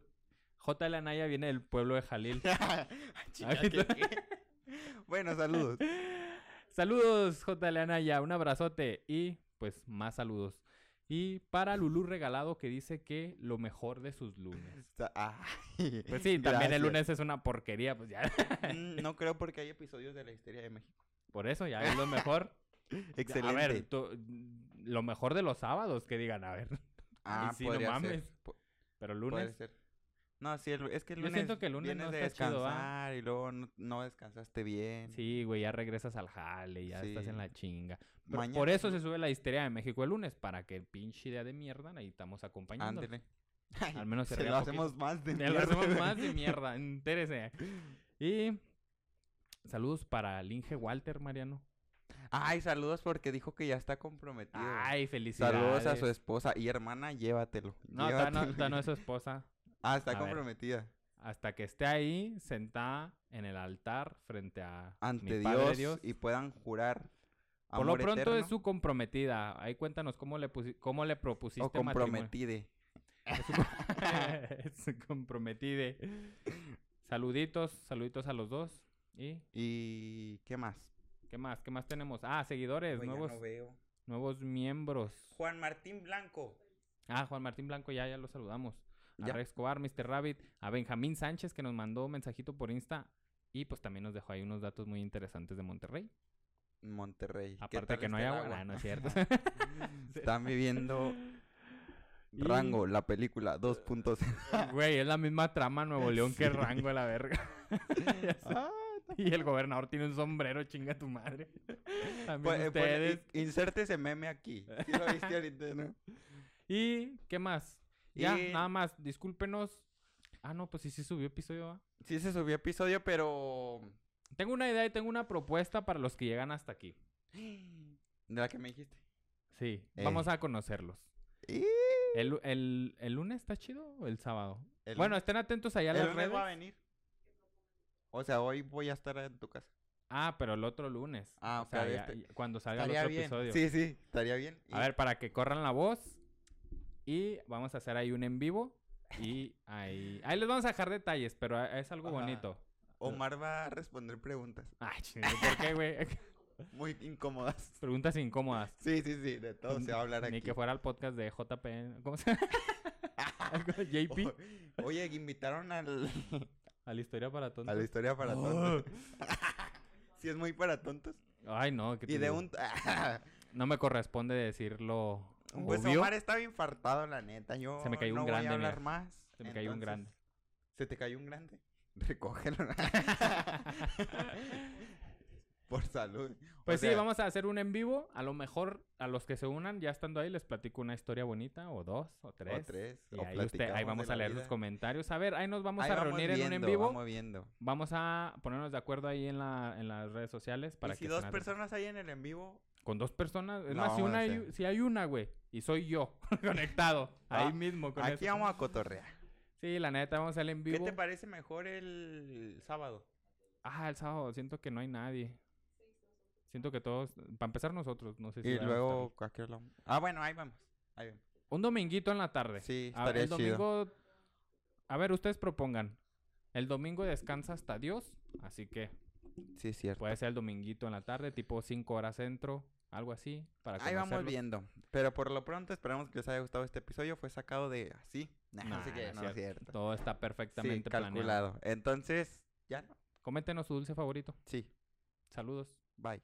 J. Anaya viene del pueblo de Jalil. Chica, Aquí ¿qué- qué? bueno, saludos. Saludos, J. Anaya. Un abrazote. Y pues más saludos. Y para Lulú Regalado que dice que lo mejor de sus lunes. Ay, Pues sí, también el lunes es una porquería, pues ya. Mm, No creo porque hay episodios de la historia de México. Por eso ya es lo mejor. Excelente. A ver, tú- lo mejor de los sábados que digan, a ver. ah, y sí, no mames. ser. Pero Puede lunes. ser. No, sí, el- es que el Yo lunes siento que el lunes no de está chido, descansar y luego no, no descansaste bien. Sí, güey, ya regresas al jale, ya estás en la chinga. Pero Mañana por eso se sube la histeria de México el lunes, para que el pinche idea de mierda ahí estamos acompañando. Ándele. Al menos se, Se lo hacemos más de mierda, lo hacemos más de mierda, entérese. Y saludos para Linge Walter, Mariano. Ay, saludos porque dijo que ya está comprometido. Ay, felicidades. Saludos a su esposa y hermana, llévatelo. No, todavía no, llévatelo. todavía no es su esposa. Ah, está A ver. comprometida. Hasta que esté ahí, sentada en el altar frente a Ante mi Padre Dios, y puedan jurar. Por lo pronto eterno es su comprometida. Ahí cuéntanos cómo le, cómo le propusiste O comprometide. Es su, es su comprometide. Saluditos, saluditos a los dos. ¿Y ¿Y qué más? qué más? ¿Qué más tenemos? Ah, seguidores, Güey, ya nuevos, no veo. nuevos miembros. Juan Martín Blanco. Ah, Juan Martín Blanco, ya, ya lo saludamos. A. Rex Escobar, Mr. Rabbit, a Benjamín Sánchez que nos mandó un mensajito por Insta y pues también nos dejó ahí unos datos muy interesantes de Monterrey. Monterrey. ¿Qué Aparte que no hay agua, nah, no es cierto. Están viviendo Y- Rango, la película 2.0. Güey, es la misma trama Nuevo León que. Rango, la verga. Ah, y el gobernador tiene un sombrero, chinga tu madre. También Pues, eh, ustedes. inserte ese meme aquí. Sí lo viste ahorita, ¿no? ¿Y qué más? Ya, Y- nada más, discúlpenos. Ah, no, pues sí, sí subió episodio. Sí se subió episodio, pero... Tengo una idea y tengo una propuesta para los que llegan hasta aquí. De la que me dijiste. Sí, Eh. vamos a conocerlos. Y... ¿El, el, el lunes está chido o el sábado? El bueno, lunes- estén atentos allá a ¿El las lunes redes. va a venir? O sea, hoy voy a estar en tu casa. Ah, pero el otro lunes. Ah, o sea, ya- este- ya- cuando salga el otro bien. episodio. Sí, sí, estaría bien. A Y- ver, para que corran la voz. Y vamos a hacer ahí un en vivo. Y ahí. Ahí les vamos a dejar detalles, pero es algo Ajá. bonito. Omar va a responder preguntas Ay, ching, ¿por qué, güey? muy incómodas. Preguntas incómodas. Sí, sí, sí, de todo se va a hablar aquí. Ni que fuera el podcast de JP. ¿Cómo se llama? JP. O- Oye, invitaron al... A la historia para tontos. a la historia para Oh. tontos. sí, es muy para tontos. Ay, no. ¿qué Y de digo? un... No me corresponde decirlo. Pues obvio. Omar estaba infartado, la neta. Yo Se me cayó un no grande, voy a hablar mira. más. Se me cayó un grande. ¿Se te cayó un grande? Recógelo. Por salud. O Pues sí, sea, vamos a hacer un en vivo. A lo mejor a los que se unan ya estando ahí les platico una historia bonita o dos o tres. O tres. Y o ahí, usted- ahí vamos a leer vida. sus comentarios. A ver, ahí nos vamos Ahí a vamos reunir en un en vivo. Vamos viendo. Vamos a ponernos de acuerdo ahí en, la, en las redes sociales para y si dos personas hay en el en vivo, Con dos personas. Es No, más, si, una hay, si hay una, güey. Y soy yo conectado. ahí Ah, mismo con aquí eso. vamos a cotorrear. Sí, la neta, vamos a hacer en ¿Qué vivo. te parece mejor el sábado? Ah, el sábado. Siento que no hay nadie. Siento que todos... Para empezar nosotros. No sé si y luego, estar. ¿a qué hora? Ah, bueno, ahí vamos. Ahí vamos. Un dominguito en la tarde. Sí, A- estaría el chido. domingo... A ver, ustedes propongan. El domingo descansa hasta Dios. Así que Sí, es cierto. puede ser el dominguito en la tarde. Tipo 5 horas centro. Algo así. Para Ahí vamos viendo. Pero por lo pronto esperamos que les haya gustado este episodio. Fue sacado de así. Nah, sé qué, no no es cierto. Todo está Sí, perfectamente planeado. calculado. Entonces, ya no. Coméntenos su dulce favorito. Sí, Saludos. bye.